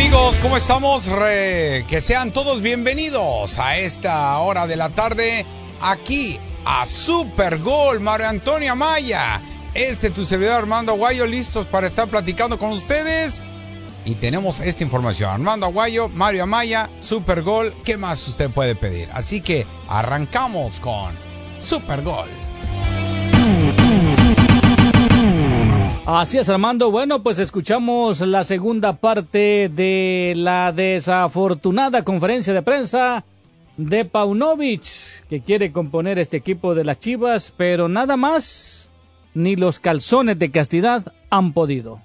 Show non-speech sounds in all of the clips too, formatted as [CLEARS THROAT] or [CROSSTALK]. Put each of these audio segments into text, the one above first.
Amigos, ¿cómo estamos? que sean todos bienvenidos a esta hora de la tarde aquí a Super Gol Mario Antonio Amaya. Este tu servidor Armando Aguayo listos para estar platicando con ustedes. Y tenemos esta información. Armando Aguayo, Mario Amaya, Super Gol. ¿Qué más usted puede pedir? Así que arrancamos con Super Gol. Así es, Armando. Bueno, pues escuchamos la segunda parte de la desafortunada conferencia de prensa de Paunovic, que quiere componer este equipo de las Chivas, pero nada más, ni los calzones de castidad han podido.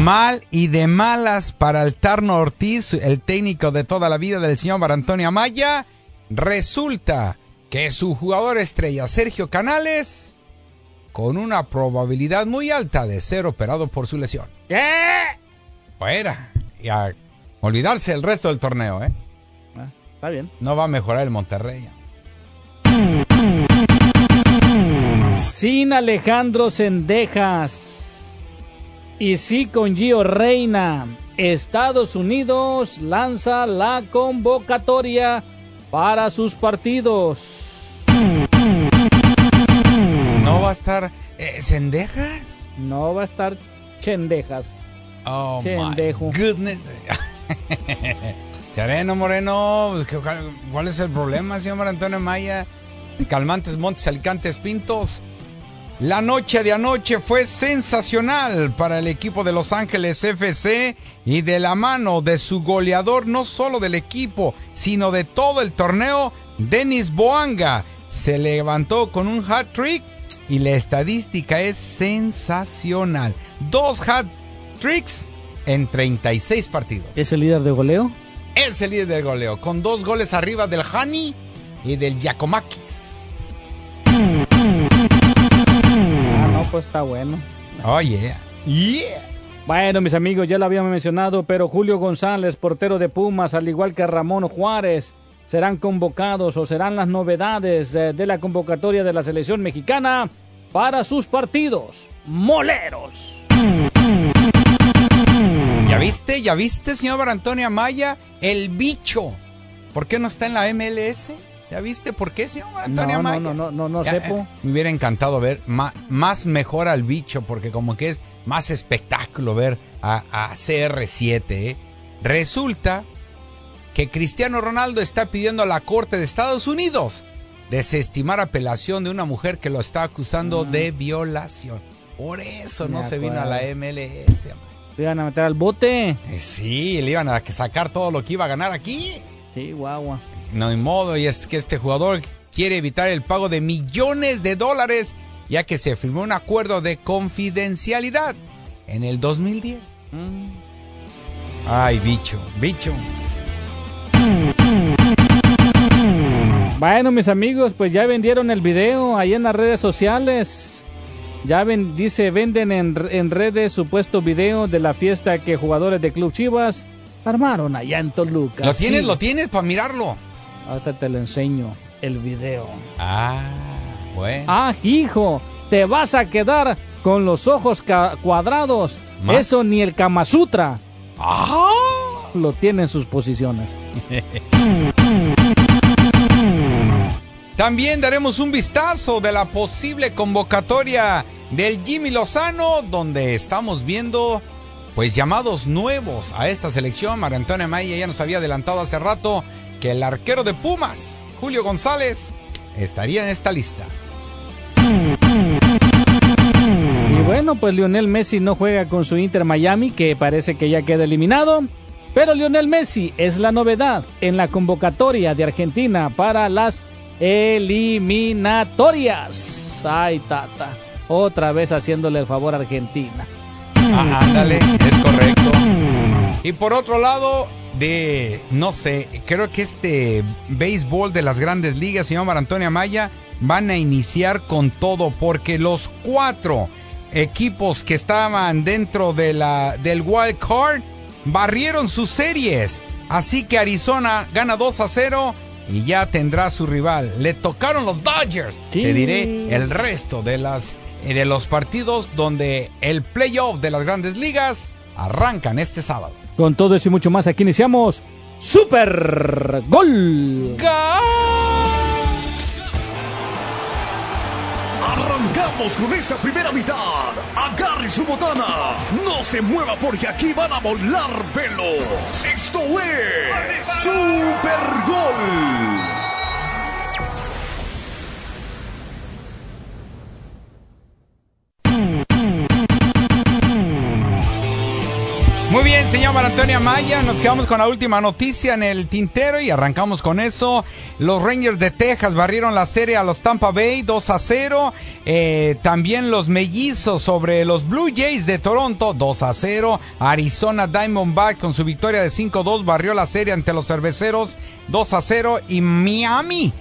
Mal y de malas para el Tarno Ortiz, el técnico de toda la vida del señor Antonio Amaya. Resulta que su jugador estrella, Sergio Canales, con una probabilidad muy alta de ser operado por su lesión. ¿Qué? Fuera. Y a olvidarse el resto del torneo, ¿eh? Ah, está bien. No va a mejorar el Monterrey. Sin Alejandro Sendejas y sí con Gio Reina, Estados Unidos lanza la convocatoria para sus partidos. ¿No va a estar eh, Cendejas? No va a estar Chendejas. Oh, Chendejo. my goodness. [LAUGHS] Sereno Moreno, ¿cuál es el problema, señor Antonio Maya? Calmantes Montes Alicantes Pintos. La noche de anoche fue sensacional para el equipo de Los Ángeles FC y de la mano de su goleador, no solo del equipo, sino de todo el torneo, Denis Boanga. Se levantó con un hat trick y la estadística es sensacional. Dos hat tricks en 36 partidos. ¿Es el líder de goleo? Es el líder de goleo, con dos goles arriba del Hani y del Giacomakis. Ah, no, pues está bueno. Oh, yeah. Yeah. Bueno, mis amigos, ya lo habíamos mencionado, pero Julio González, portero de Pumas, al igual que Ramón Juárez, serán convocados o serán las novedades eh, de la convocatoria de la selección mexicana para sus partidos moleros. ¿Ya viste? ¿Ya viste, señor Antonio Amaya? El bicho. ¿Por qué no está en la MLS? ¿Ya viste por qué, señor Antonio no, Amaya? No, no, no, no, no sepo. me hubiera encantado ver más, más, mejor al bicho, porque como que es más espectáculo ver a, a CR7. ¿eh? Resulta que Cristiano Ronaldo está pidiendo a la Corte de Estados Unidos desestimar apelación de una mujer que lo está acusando Ah. de violación. Por eso no se vino a la. MLS. man. ¿Te iban a meter al bote? Eh, Sí, le iban a sacar todo lo que iba a ganar aquí. Sí, guagua. No hay modo, y es que este jugador quiere evitar el pago de millones de dólares, ya que se firmó un acuerdo de confidencialidad en el 2010. Mm. Ay, bicho, bicho. Bueno, mis amigos, pues ya vendieron el video ahí en las redes sociales. Ya ven, dice, venden en, en redes supuesto video de la fiesta que jugadores de Club Chivas armaron allá en Toluca. ¿Lo tienes? Sí. ¿Lo tienes para mirarlo? Ahorita te lo enseño, el video. Ah, bueno. Ah, hijo, te vas a quedar con los ojos cuadrados. ¿Más? Eso ni el Kama Sutra Ah. Lo tiene en sus posiciones. También daremos un vistazo de la posible convocatoria del Jimmy Lozano, donde estamos viendo pues llamados nuevos a esta selección. María Antonia Maya ya nos había adelantado hace rato que el arquero de Pumas, Julio González, estaría en esta lista. Y bueno, pues Lionel Messi no juega con su Inter Miami, que parece que ya queda eliminado. Pero Lionel Messi es la novedad en la convocatoria de Argentina para las eliminatorias. Ay, tata. otra vez haciéndole el favor a Argentina. Ah, [CLEARS THROAT] ándale, es correcto. Y por otro lado, de, no sé, creo que este béisbol de las grandes ligas, señor Antonio Maya, van a iniciar con todo porque los cuatro equipos que estaban dentro de la, del wild card barrieron sus series. Así que Arizona gana 2 a 0 y ya tendrá su rival. Le tocaron los Dodgers. Te diré el resto de, las, de los partidos donde el playoff de las grandes ligas arrancan este sábado. Con todo eso y mucho más, aquí iniciamos Super Gol. Arrancamos con esta primera mitad. Agarre su botana. No se mueva porque aquí van a volar velos. Esto es Super Gol. Muy bien, señor Antonio Maya, nos quedamos con la última noticia en el tintero y arrancamos con eso. Los Rangers de Texas barrieron la serie a los Tampa Bay 2 a 0. Eh, también los mellizos sobre los Blue Jays de Toronto 2 a 0. Arizona Diamondback con su victoria de 5-2 barrió la serie ante los cerveceros 2 a 0. Y Miami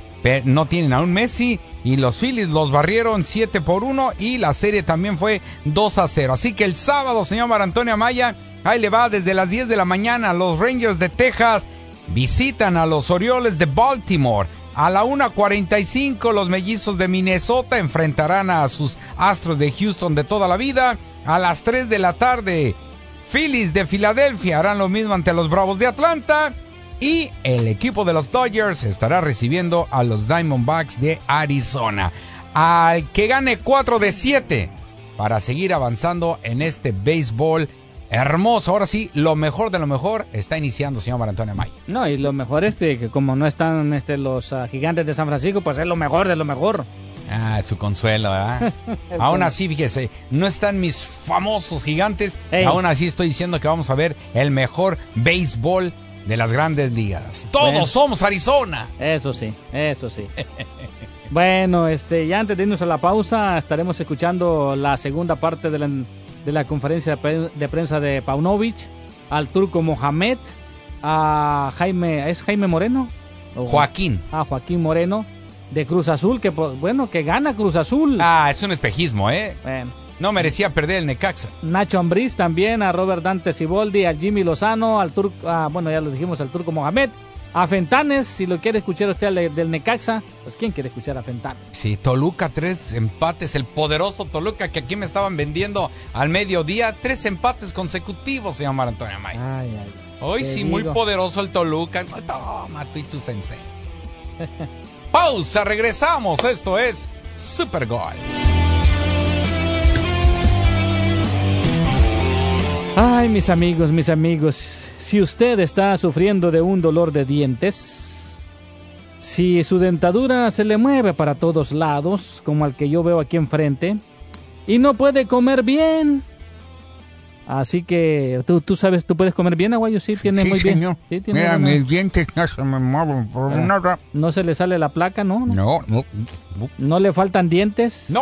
no tienen a un Messi y los Phillies los barrieron 7 por 1 y la serie también fue 2 a 0. Así que el sábado, señor Mar Antonio Amaya, ahí le va desde las 10 de la mañana. Los Rangers de Texas visitan a los Orioles de Baltimore. A la 1.45 los mellizos de Minnesota enfrentarán a sus Astros de Houston de toda la vida. A las 3 de la tarde, Phillies de Filadelfia harán lo mismo ante los Bravos de Atlanta. Y el equipo de los Dodgers estará recibiendo a los Diamondbacks de Arizona. Al que gane 4 de 7 para seguir avanzando en este béisbol hermoso. Ahora sí, lo mejor de lo mejor está iniciando, señor Mar Antonio May. No, y lo mejor es que como no están este, los uh, gigantes de San Francisco, pues es lo mejor de lo mejor. Ah, su consuelo, ¿verdad? [LAUGHS] aún así, fíjese, no están mis famosos gigantes. Ey. Aún así estoy diciendo que vamos a ver el mejor béisbol de las grandes ligas. Todos bueno, somos Arizona. Eso sí, eso sí. bueno, este, ya antes de irnos a la pausa, estaremos escuchando la segunda parte de la, de la conferencia de prensa de Paunovic, al turco Mohamed, a Jaime, ¿es Jaime Moreno? Joaquín. A Joaquín Moreno de Cruz Azul, que bueno, que gana Cruz Azul. Ah, es un espejismo, ¿eh? Bueno. No merecía perder el Necaxa. Nacho Ambriz también, a Robert Dante Siboldi, a Jimmy Lozano, al turco, ah, bueno, ya lo dijimos, al turco Mohamed. A Fentanes, si lo quiere escuchar usted del Necaxa, pues ¿quién quiere escuchar a Fentanes? Sí, Toluca, tres empates, el poderoso Toluca que aquí me estaban vendiendo al mediodía, tres empates consecutivos, señor Antonio May. Ay, ay. Hoy sí, digo? muy poderoso el Toluca. Toma, tú y tu sensei. [LAUGHS] Pausa, regresamos. Esto es Super Gol. Ay, mis amigos, mis amigos, si usted está sufriendo de un dolor de dientes, si su dentadura se le mueve para todos lados, como al que yo veo aquí enfrente, y no puede comer bien, así que tú, tú sabes, tú puedes comer bien, Aguayo, sí, tiene sí, muy bien. Sí, tiene Mira, mis dientes no se me mueven por Ah. nada. No se le sale la placa, ¿no? No, No, no, no. ¿No le faltan dientes. No.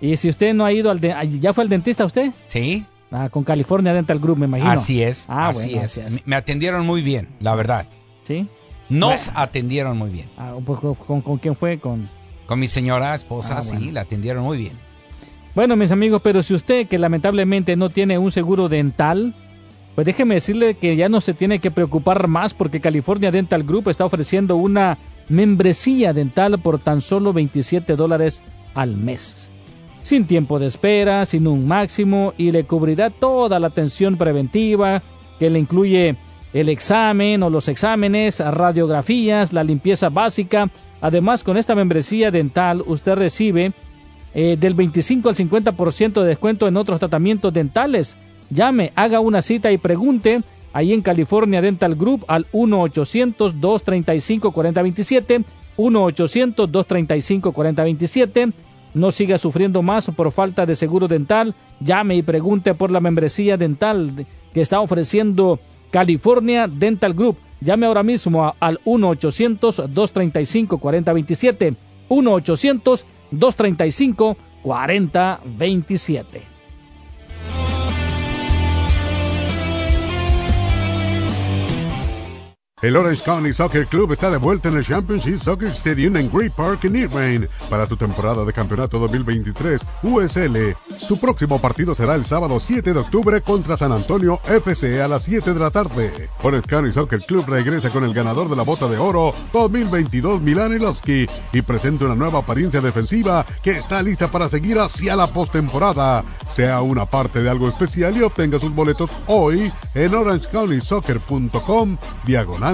Y si usted no ha ido al de- ¿ya fue al dentista usted? Sí, Ah, con California Dental Group, me imagino. así es, Ah, así bueno, es. así es. Me- atendieron muy bien, la verdad. Sí. Nos Bueno. atendieron muy bien. Ah, pues, ¿con, con, con quién fue? Con Con mi señora esposa, Ah, sí, bueno. la atendieron muy bien. Bueno, mis amigos, pero si usted que lamentablemente no tiene un seguro dental, pues déjeme decirle que ya no se tiene que preocupar más porque California Dental Group está ofreciendo una membresía dental por tan solo 27 dólares al mes. Sin tiempo de espera, sin un máximo y le cubrirá toda la atención preventiva que le incluye el examen o los exámenes, radiografías, la limpieza básica. Además, con esta membresía dental usted recibe eh, del 25 al 50% de descuento en otros tratamientos dentales. Llame, haga una cita y pregunte ahí en California Dental Group al 1-800-235-4027. 1-800-235-4027. No siga sufriendo más por falta de seguro dental. Llame y pregunte por la membresía dental de- que está ofreciendo California Dental Group. Llame ahora mismo al 1-800-235-4027. 1-800-235-4027. El Orange County Soccer Club está de vuelta en el Championship Soccer Stadium en Great Park en Irvine para tu temporada de campeonato 2023 USL. Tu próximo partido será el sábado 7 de octubre contra San Antonio FC a las 7 de la tarde. Orange County Soccer Club regresa con el ganador de la bota de oro 2022 Milan Ilovsky y presenta una nueva apariencia defensiva que está lista para seguir hacia la postemporada. Sea una parte de algo especial y obtenga sus boletos hoy en orangecounty.soccer.com diagonal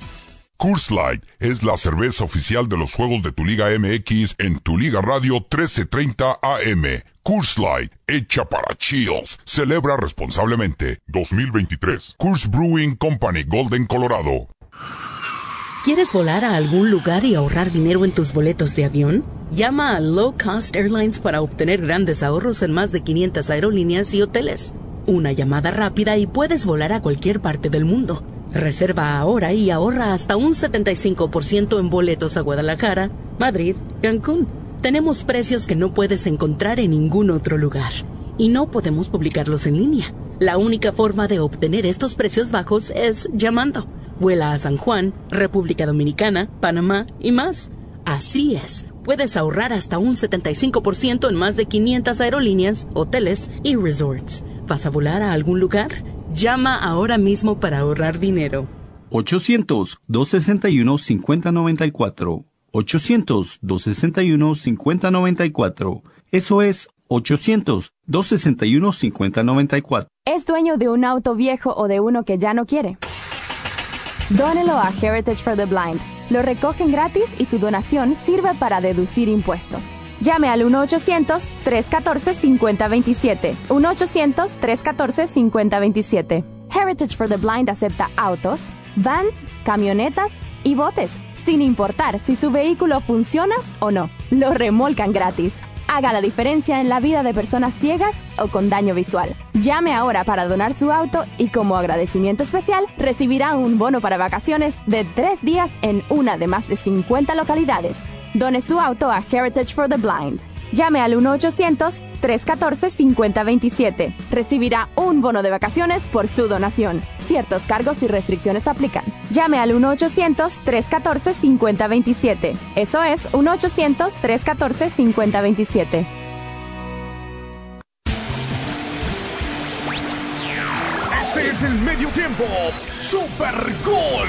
Coors Light es la cerveza oficial de los juegos de tu Liga MX en tu Liga Radio 1330 AM. Coors Light, hecha para chills. Celebra responsablemente. 2023. Coors Brewing Company, Golden, Colorado. ¿Quieres volar a algún lugar y ahorrar dinero en tus boletos de avión? Llama a Low Cost Airlines para obtener grandes ahorros en más de 500 aerolíneas y hoteles. Una llamada rápida y puedes volar a cualquier parte del mundo. Reserva ahora y ahorra hasta un 75% en boletos a Guadalajara, Madrid, Cancún. Tenemos precios que no puedes encontrar en ningún otro lugar. Y no podemos publicarlos en línea. La única forma de obtener estos precios bajos es llamando. Vuela a San Juan, República Dominicana, Panamá y más. Así es. Puedes ahorrar hasta un 75% en más de 500 aerolíneas, hoteles y resorts. ¿Vas a volar a algún lugar? Llama ahora mismo para ahorrar dinero. 800-261-5094. 800-261-5094. Eso es 800-261-5094. ¿Es dueño de un auto viejo o de uno que ya no quiere? Dónelo a Heritage for the Blind. Lo recogen gratis y su donación sirve para deducir impuestos. Llame al 1-800-314-5027. 1-800-314-5027. Heritage for the Blind acepta autos, vans, camionetas y botes, sin importar si su vehículo funciona o no. Lo remolcan gratis. Haga la diferencia en la vida de personas ciegas o con daño visual. Llame ahora para donar su auto y como agradecimiento especial recibirá un bono para vacaciones de tres días en una de más de 50 localidades. Done su auto a Heritage for the Blind. Llame al 1-800-314-5027. Recibirá un bono de vacaciones por su donación. Ciertos cargos y restricciones aplican. Llame al 1-800-314-5027. Eso es 1-800-314-5027. Ese es el medio tiempo. Super Gol.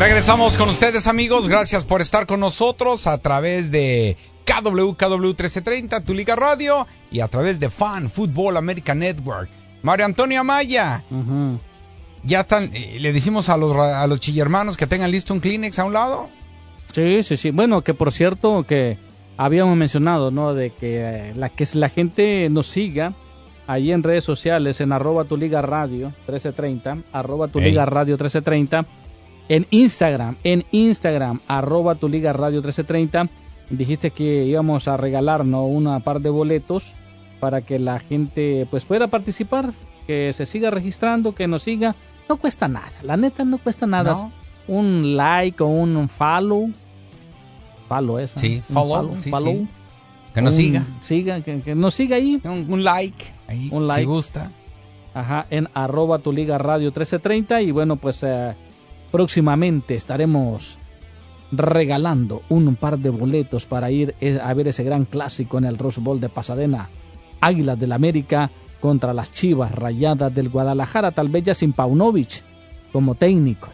Regresamos con ustedes amigos, gracias por estar con nosotros a través de KW, KW 1330, Tu Liga Radio y a través de Fan Football American Network. Mario Antonio Amaya, ya están, eh, le decimos a los, a los chillermanos que tengan listo un Kleenex a un lado. Sí, sí, sí. Bueno, que por cierto que habíamos mencionado, ¿no? De que, eh, la, que la gente nos siga ahí en redes sociales, en arroba tu liga radio 1330, arroba tu liga radio 1330 en Instagram, en Instagram, arroba tu liga radio 1330, dijiste que íbamos a regalarnos una par de boletos para que la gente pues pueda participar, que se siga registrando, que nos siga. No cuesta nada, la neta no cuesta nada. No. Un like o un follow. Follow eso. Sí, follow, sí, follow. sí. Que nos Un- siga. Siga, que, que nos siga ahí. Un, un like, ahí, Un like. si gusta. Ajá, en arroba tu liga radio 1330 y bueno pues eh, próximamente estaremos regalando un par de boletos para ir eh, a ver ese gran clásico en el Rose Bowl de Pasadena. Águilas del América contra las Chivas Rayadas del Guadalajara, tal vez ya sin Paunovic como técnico.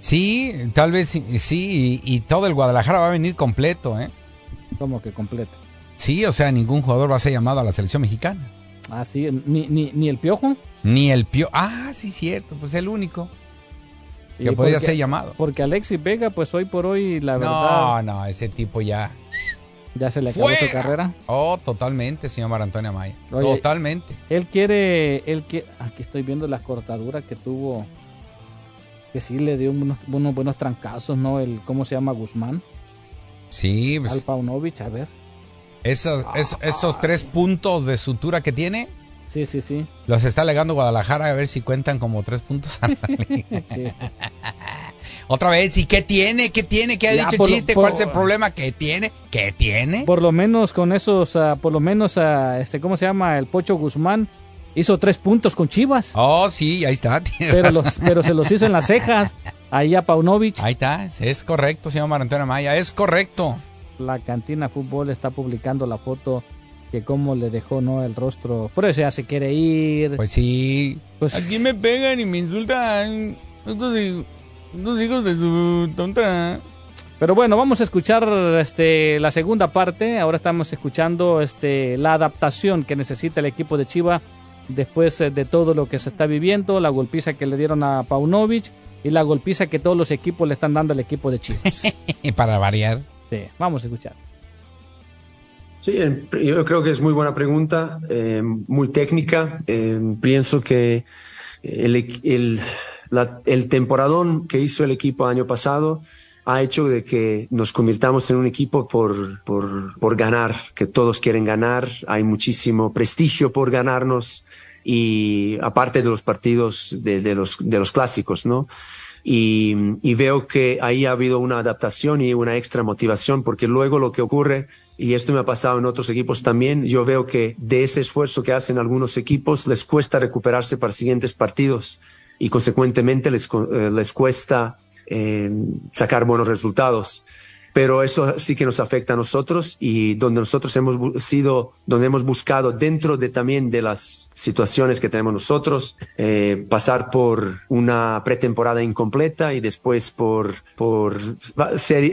Sí, tal vez sí, sí, y, y todo el Guadalajara va a venir completo, ¿eh? Como que completo. Sí, o sea, ningún jugador va a ser llamado a la selección mexicana. Así, ni, ni, ni el Piojo. Ni el Pio. Ah, sí, cierto, pues el único. Que podría ser llamado. Porque Alexis Vega, pues hoy por hoy, la No, verdad, no, ese tipo ya. ya se le acabó su carrera. Oh, totalmente, señor Mar Antonio Amaya. Oye, Totalmente. Él quiere, él quiere, aquí estoy viendo las cortaduras que tuvo, que sí le dio unos, unos buenos trancazos, ¿no? El, ¿cómo se llama? Guzmán, Sí, al pues, Paunovic, a ver. esos, es- esos tres puntos de sutura que tiene, Sí, sí, sí. los está alegando Guadalajara a ver si cuentan como tres puntos. [LAUGHS] Sí. Otra vez, ¿y qué tiene? ¿Qué tiene? ¿Qué ha Ya, dicho por chiste? por- ¿Cuál es el problema? ¿Qué tiene? ¿Qué tiene? Por lo menos con esos, ah, por lo menos, ah, este, ¿cómo se llama? El Pocho Guzmán hizo tres puntos con Chivas, Oh, sí, ahí está. [LAUGHS] pero, los, pero se los hizo en las cejas. Ahí a Paunovic. Ahí está, es correcto, señor Mar Antonio Amaya, es correcto. La cantina fútbol está publicando la foto que cómo le dejó, ¿no? El rostro. Por eso ya se quiere ir. Pues sí. Pues- Aquí me pegan y me insultan. Estos, estos hijos de su tonta. Pero bueno, vamos a escuchar este, la segunda parte. Ahora estamos escuchando este, la adaptación que necesita el equipo de Chiva después eh, de todo lo que se está viviendo, la golpiza que le dieron a Paunovic y la golpiza que todos los equipos le están dando al equipo de Chivas. [LAUGHS] Para variar. Sí, vamos a escuchar. Sí, eh, yo creo que es muy buena pregunta, eh, muy técnica. Eh, pienso que el, el, la- el temporadón que hizo el equipo año pasado ha hecho de que nos convirtamos en un equipo por, por, por ganar, que todos quieren ganar, hay muchísimo prestigio por ganarnos y aparte de los partidos de, de los, de los clásicos, ¿no? Y, y veo que ahí ha habido una adaptación y una extra motivación, porque luego lo que ocurre, y esto me ha pasado en otros equipos también, yo veo que de ese esfuerzo que hacen algunos equipos les cuesta recuperarse para siguientes partidos y consecuentemente les, eh, les cuesta eh, sacar buenos resultados. Pero eso sí que nos afecta a nosotros y donde nosotros hemos sido, donde hemos buscado dentro de también de las situaciones que tenemos nosotros, eh, pasar por una pretemporada incompleta y después por, por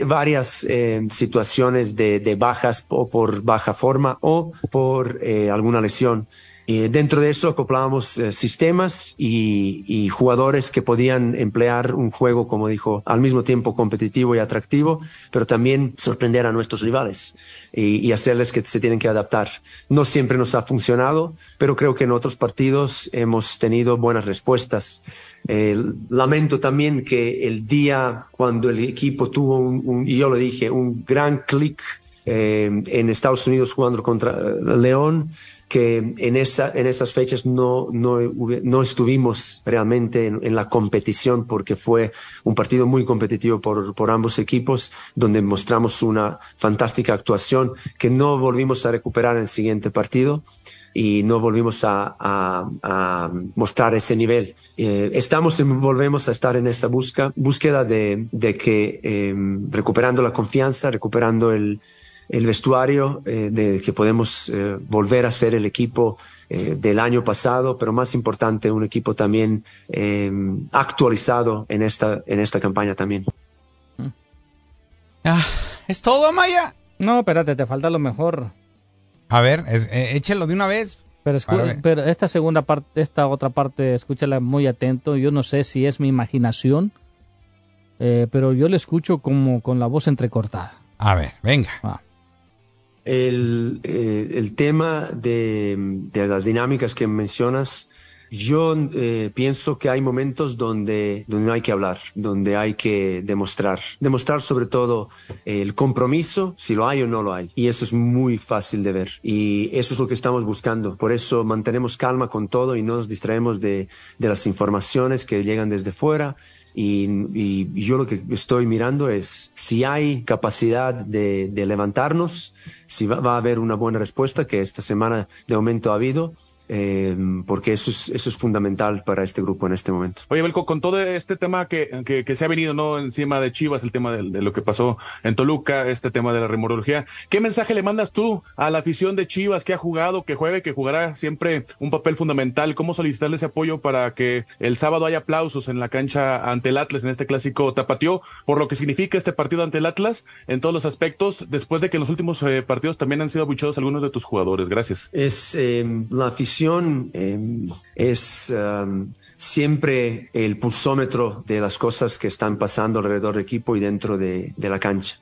varias eh, situaciones de, de bajas o por baja forma o por eh, alguna lesión. Y dentro de eso acoplábamos eh, sistemas y, y jugadores que podían emplear un juego, como dijo, al mismo tiempo competitivo y atractivo, pero también sorprender a nuestros rivales y, y hacerles que se tienen que adaptar. No siempre nos ha funcionado, pero creo que en otros partidos hemos tenido buenas respuestas. Eh, lamento también que el día cuando el equipo tuvo un, un- y yo lo dije, un gran clic eh, en Estados Unidos jugando contra eh, León, que en, esa, en esas fechas no, no, no estuvimos realmente en, en la competición porque fue un partido muy competitivo por, por ambos equipos, donde mostramos una fantástica actuación que no volvimos a recuperar en el siguiente partido y no volvimos a, a- a mostrar ese nivel. Eh, estamos, volvemos a estar en esa busca, búsqueda de, de que eh, recuperando la confianza, recuperando el, el vestuario, eh, de que podemos eh, volver a ser el equipo eh, del año pasado, pero más importante, un equipo también eh, actualizado en esta, en esta campaña también. Ah, ¿Es todo, Amaya? No, espérate, te falta lo mejor. A ver, es- eh, échelo de una vez. Pero, pero esta segunda parte, esta otra parte, escúchala muy atento. Yo no sé si es mi imaginación, eh, pero yo le escucho como con la voz entrecortada. A ver, venga. Ah. El, eh, el tema de, de las dinámicas que mencionas, yo eh, pienso que hay momentos donde, donde no hay que hablar, donde hay que demostrar. Demostrar sobre todo el compromiso, si lo hay o no lo hay. Y eso es muy fácil de ver. Y eso es lo que estamos buscando. Por eso mantenemos calma con todo y no nos distraemos de, de las informaciones que llegan desde fuera. Y, y yo lo que estoy mirando es si hay capacidad de, de levantarnos, si va, va a haber una buena respuesta, que esta semana de momento ha habido, eh, porque eso es, eso es fundamental para este grupo en este momento. Oye, Belco, con todo este tema que, que, que se ha venido no encima de Chivas, el tema de, de lo que pasó en Toluca, este tema de la remorología, ¿qué mensaje le mandas tú a la afición de Chivas que ha jugado, que juegue, que jugará siempre un papel fundamental? ¿Cómo solicitarle ese apoyo para que el sábado haya aplausos en la cancha ante el Atlas en este clásico tapatío, por lo que significa este partido ante el Atlas en todos los aspectos, después de que en los últimos eh, partidos también han sido abuchados algunos de tus jugadores? Gracias. Es eh, la afición eh, es um, siempre el pulsómetro de las cosas que están pasando alrededor del equipo y dentro de, la cancha.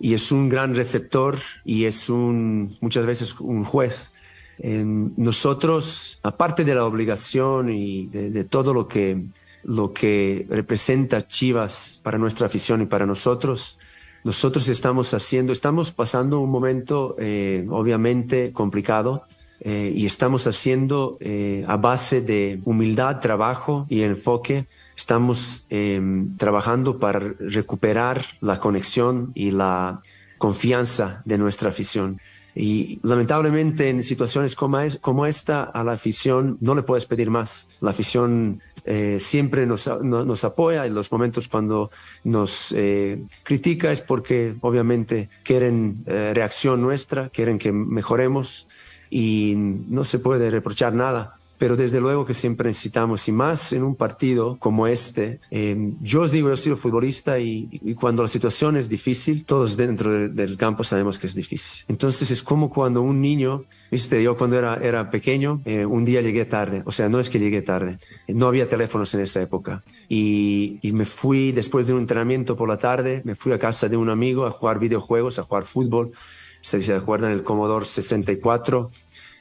Y es un gran receptor y es muchas veces un juez. Eh, nosotros, aparte de la obligación y de, todo lo que, lo que representa Chivas para nuestra afición y para nosotros, nosotros estamos haciendo, estamos pasando un momento eh, obviamente complicado eh, y estamos haciendo eh, a base de humildad, trabajo y enfoque. Estamos em, trabajando para recuperar la conexión y la confianza de nuestra afición. Y lamentablemente en situaciones como, es, como esta, a la afición no le puedes pedir más. La afición eh, siempre nos, no, nos, apoya en los momentos cuando nos eh, critica es porque obviamente quieren eh, reacción nuestra, quieren que mejoremos y no se puede reprochar nada. Pero desde luego que siempre necesitamos, y más en un partido como este, eh, yo os digo, yo soy futbolista y, y, cuando la situación es difícil, todos dentro de, del campo sabemos que es difícil. Entonces es como cuando un niño, viste, yo cuando era, era pequeño, eh, un día llegué tarde, o sea, no es que llegué tarde, no había teléfonos en esa época, y, y me fui después de un entrenamiento por la tarde, me fui a casa de un amigo a jugar videojuegos, a jugar fútbol, se, se acuerdan el Commodore 64,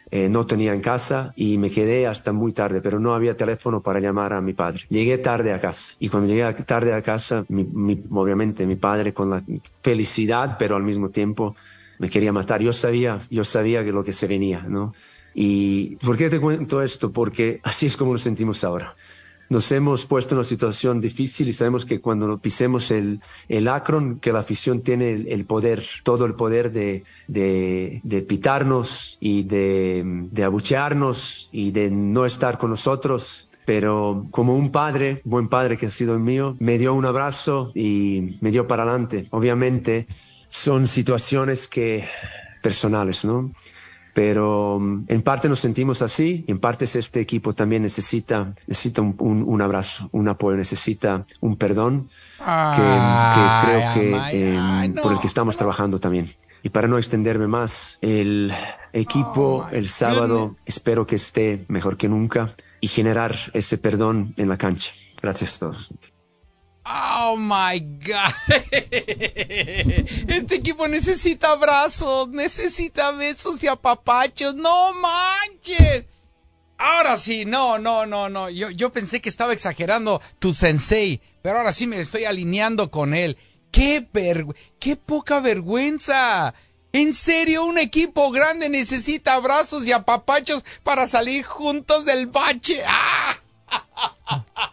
eh, no tenía en casa y me quedé hasta muy tarde, pero no había teléfono para llamar a mi padre. Llegué tarde a casa y cuando llegué tarde a casa, mi, mi, obviamente mi padre con la felicidad, pero al mismo tiempo me quería matar. Yo sabía, yo sabía que lo que se venía, ¿no? ¿Y por qué te cuento esto? Porque así es como nos sentimos ahora nos hemos puesto en una situación difícil y sabemos que cuando pisemos el, el Akron, que la afición tiene el, el poder, todo el poder de, de, de pitarnos y de, de abuchearnos y de no estar con nosotros. Pero como un padre, buen padre que ha sido el mío, me dio un abrazo y me dio para adelante. Obviamente son situaciones que personales, ¿no? Pero en parte nos sentimos así y en parte este equipo también necesita, necesita un, un, un abrazo, un apoyo, necesita un perdón que, que creo que eh, no, por el que estamos no. trabajando también. Y para no extenderme más, el equipo oh, el sábado goodness. espero que esté mejor que nunca y generar ese perdón en la cancha. Gracias a todos. Oh my God. Este equipo necesita abrazos, necesita besos y apapachos. No manches. Ahora sí, no, no, no, no. Yo, yo pensé que estaba exagerando tu sensei, pero ahora sí me estoy alineando con él. ¡Qué, qué poca vergüenza! En serio, un equipo grande necesita abrazos y apapachos para salir juntos del bache. ¡Ah!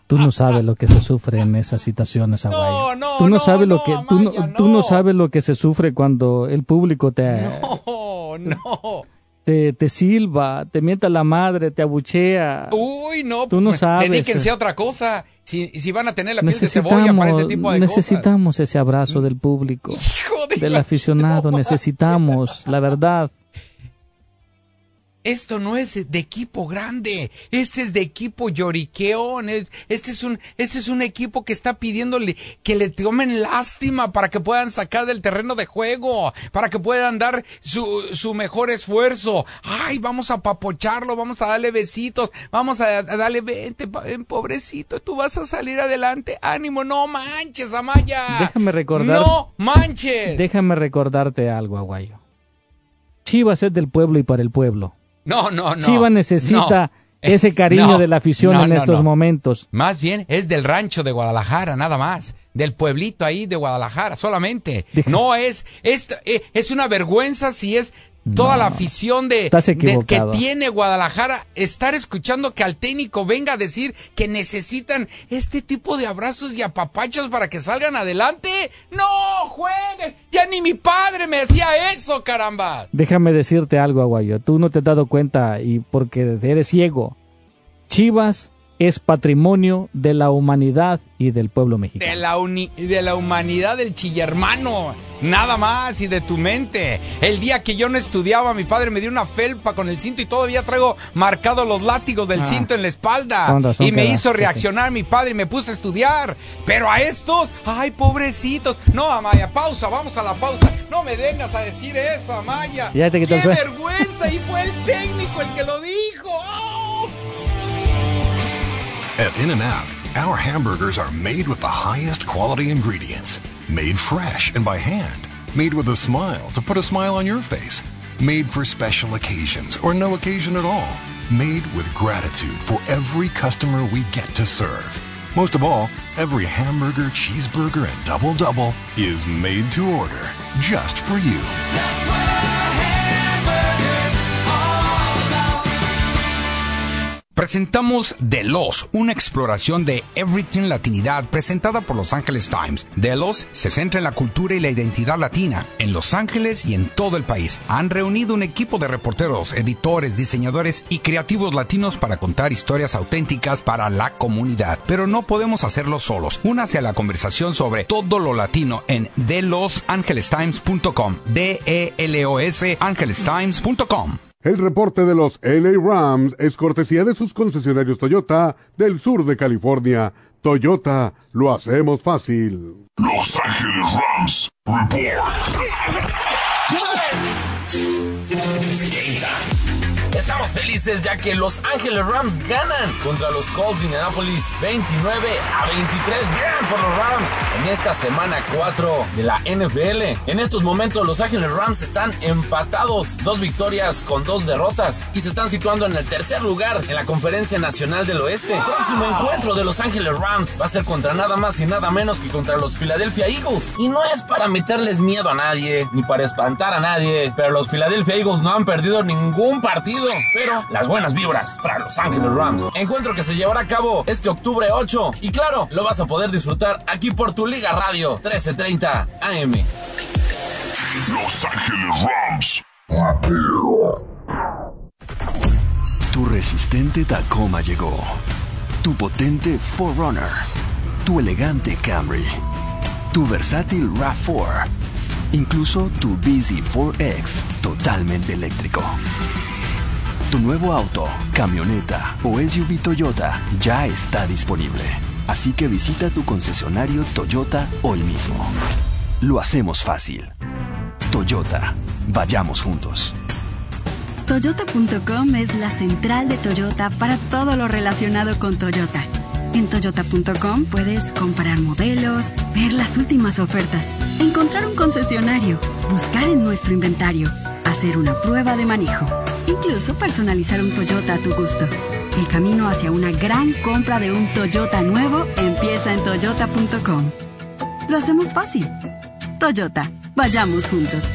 Tú no sabes lo que se sufre en esas situaciones, Aguayo. No, no, tú no, no sabes lo que Amaya, tú, no, tú no sabes lo que se sufre cuando el público te No, no. te, te silba, te mienta la madre, te abuchea. Uy, no. Tú no sabes. Dedíquense a otra cosa. Si, si van a tener la piel de cebolla para ese tipo de necesitamos ese abrazo del público, Hijo de del aficionado. necesitamos, la verdad. Esto no es de equipo grande, este es de equipo lloriqueón, es- este es un, este es un equipo que está pidiéndole que le tomen lástima para que puedan sacar del terreno de juego, para que puedan dar su, su mejor esfuerzo. Ay, vamos a papocharlo, vamos a darle besitos, vamos a, a darle, vente, pobrecito, tú vas a salir adelante, ánimo, no manches, Amaya. Déjame recordar- No manches. Déjame recordarte algo, Aguayo. Chivas es del pueblo y para el pueblo. No, no, no. Chivas necesita no. ese [LAUGHS] cariño No, de la afición no, en estos momentos. Más bien es del rancho de Guadalajara, nada más. Del pueblito ahí de Guadalajara, solamente. Deja- No es, es, eh, es una vergüenza si es toda No, la afición de, que tiene Guadalajara estar escuchando que al técnico venga a decir que necesitan este tipo de abrazos y apapachos para que salgan adelante. No, jueguen. Ya ni mi padre me hacía eso, caramba. Déjame decirte algo, Aguayo. Tú no te has dado cuenta y porque eres ciego. Chivas es patrimonio de la humanidad y del pueblo mexicano. De la, uni- de la humanidad del chillermano. Nada más y de tu mente. El día que yo no estudiaba, mi padre me dio una felpa con el cinto y todavía traigo marcados los látigos del Ah. cinto en la espalda. Y me hizo reaccionar mi padre y me puse a estudiar. Pero a estos, ay, pobrecitos. No, Amaya, pausa, vamos a la pausa. No me vengas a decir eso, Amaya. Ya te ¡Qué vergüenza! Y fue el técnico el que lo dijo. ¡Oh! At In N Out, our hamburgers are made with the highest quality ingredients, made fresh and by hand, made with a smile to put a smile on your face, made for special occasions or no occasion at all, made with gratitude for every customer we get to serve. Most of all, every hamburger, cheeseburger, and double double is made to order just for you. Presentamos Delos, una exploración de Everything Latinidad presentada por Los Angeles Times. Delos se centra en la cultura y la identidad latina en Los Ángeles y en todo el país. Han reunido un equipo de reporteros, editores, diseñadores y creativos latinos para contar historias auténticas para la comunidad. Pero no podemos hacerlo solos. Únase a la conversación sobre todo lo latino en delosangelestimes.com. D-E-L-O-S angelestimes.com. El reporte de los LA Rams es cortesía de sus concesionarios Toyota del sur de California. Toyota, lo hacemos fácil. Los Ángeles Rams Estamos felices ya que Los Ángeles Rams ganan contra los Colts de Indianapolis 29 a 23. Bien por los Rams en esta semana 4 de la NFL. En estos momentos Los Ángeles Rams están empatados, dos victorias con dos derrotas y se están situando en el tercer lugar en la Conferencia Nacional del Oeste. El próximo encuentro de Los Ángeles Rams va a ser contra nada más y nada menos que contra los Philadelphia Eagles. Y no es para meterles miedo a nadie ni para espantar a nadie, pero los Philadelphia Eagles no han perdido ningún partido. Pero las buenas vibras para Los Ángeles Rams. Encuentro que se llevará a cabo este octubre 8 y claro, lo vas a poder disfrutar aquí por tu Liga Radio 1330 AM. Los Ángeles Rams. Tu resistente Tacoma llegó. Tu potente 4Runner. Tu elegante Camry. Tu versátil RAV4. Incluso tu Busy 4X totalmente eléctrico. Tu nuevo auto, camioneta o SUV Toyota ya está disponible. Así que visita tu concesionario Toyota hoy mismo. Lo hacemos fácil. Toyota, vayamos juntos. Toyota.com es la central de Toyota para todo lo relacionado con Toyota. En Toyota.com puedes comprar modelos, ver las últimas ofertas, encontrar un concesionario, buscar en nuestro inventario, hacer una prueba de manejo, incluso personalizar un Toyota a tu gusto. El camino hacia una gran compra de un Toyota nuevo empieza en Toyota.com. Lo hacemos fácil. Toyota, vayamos juntos.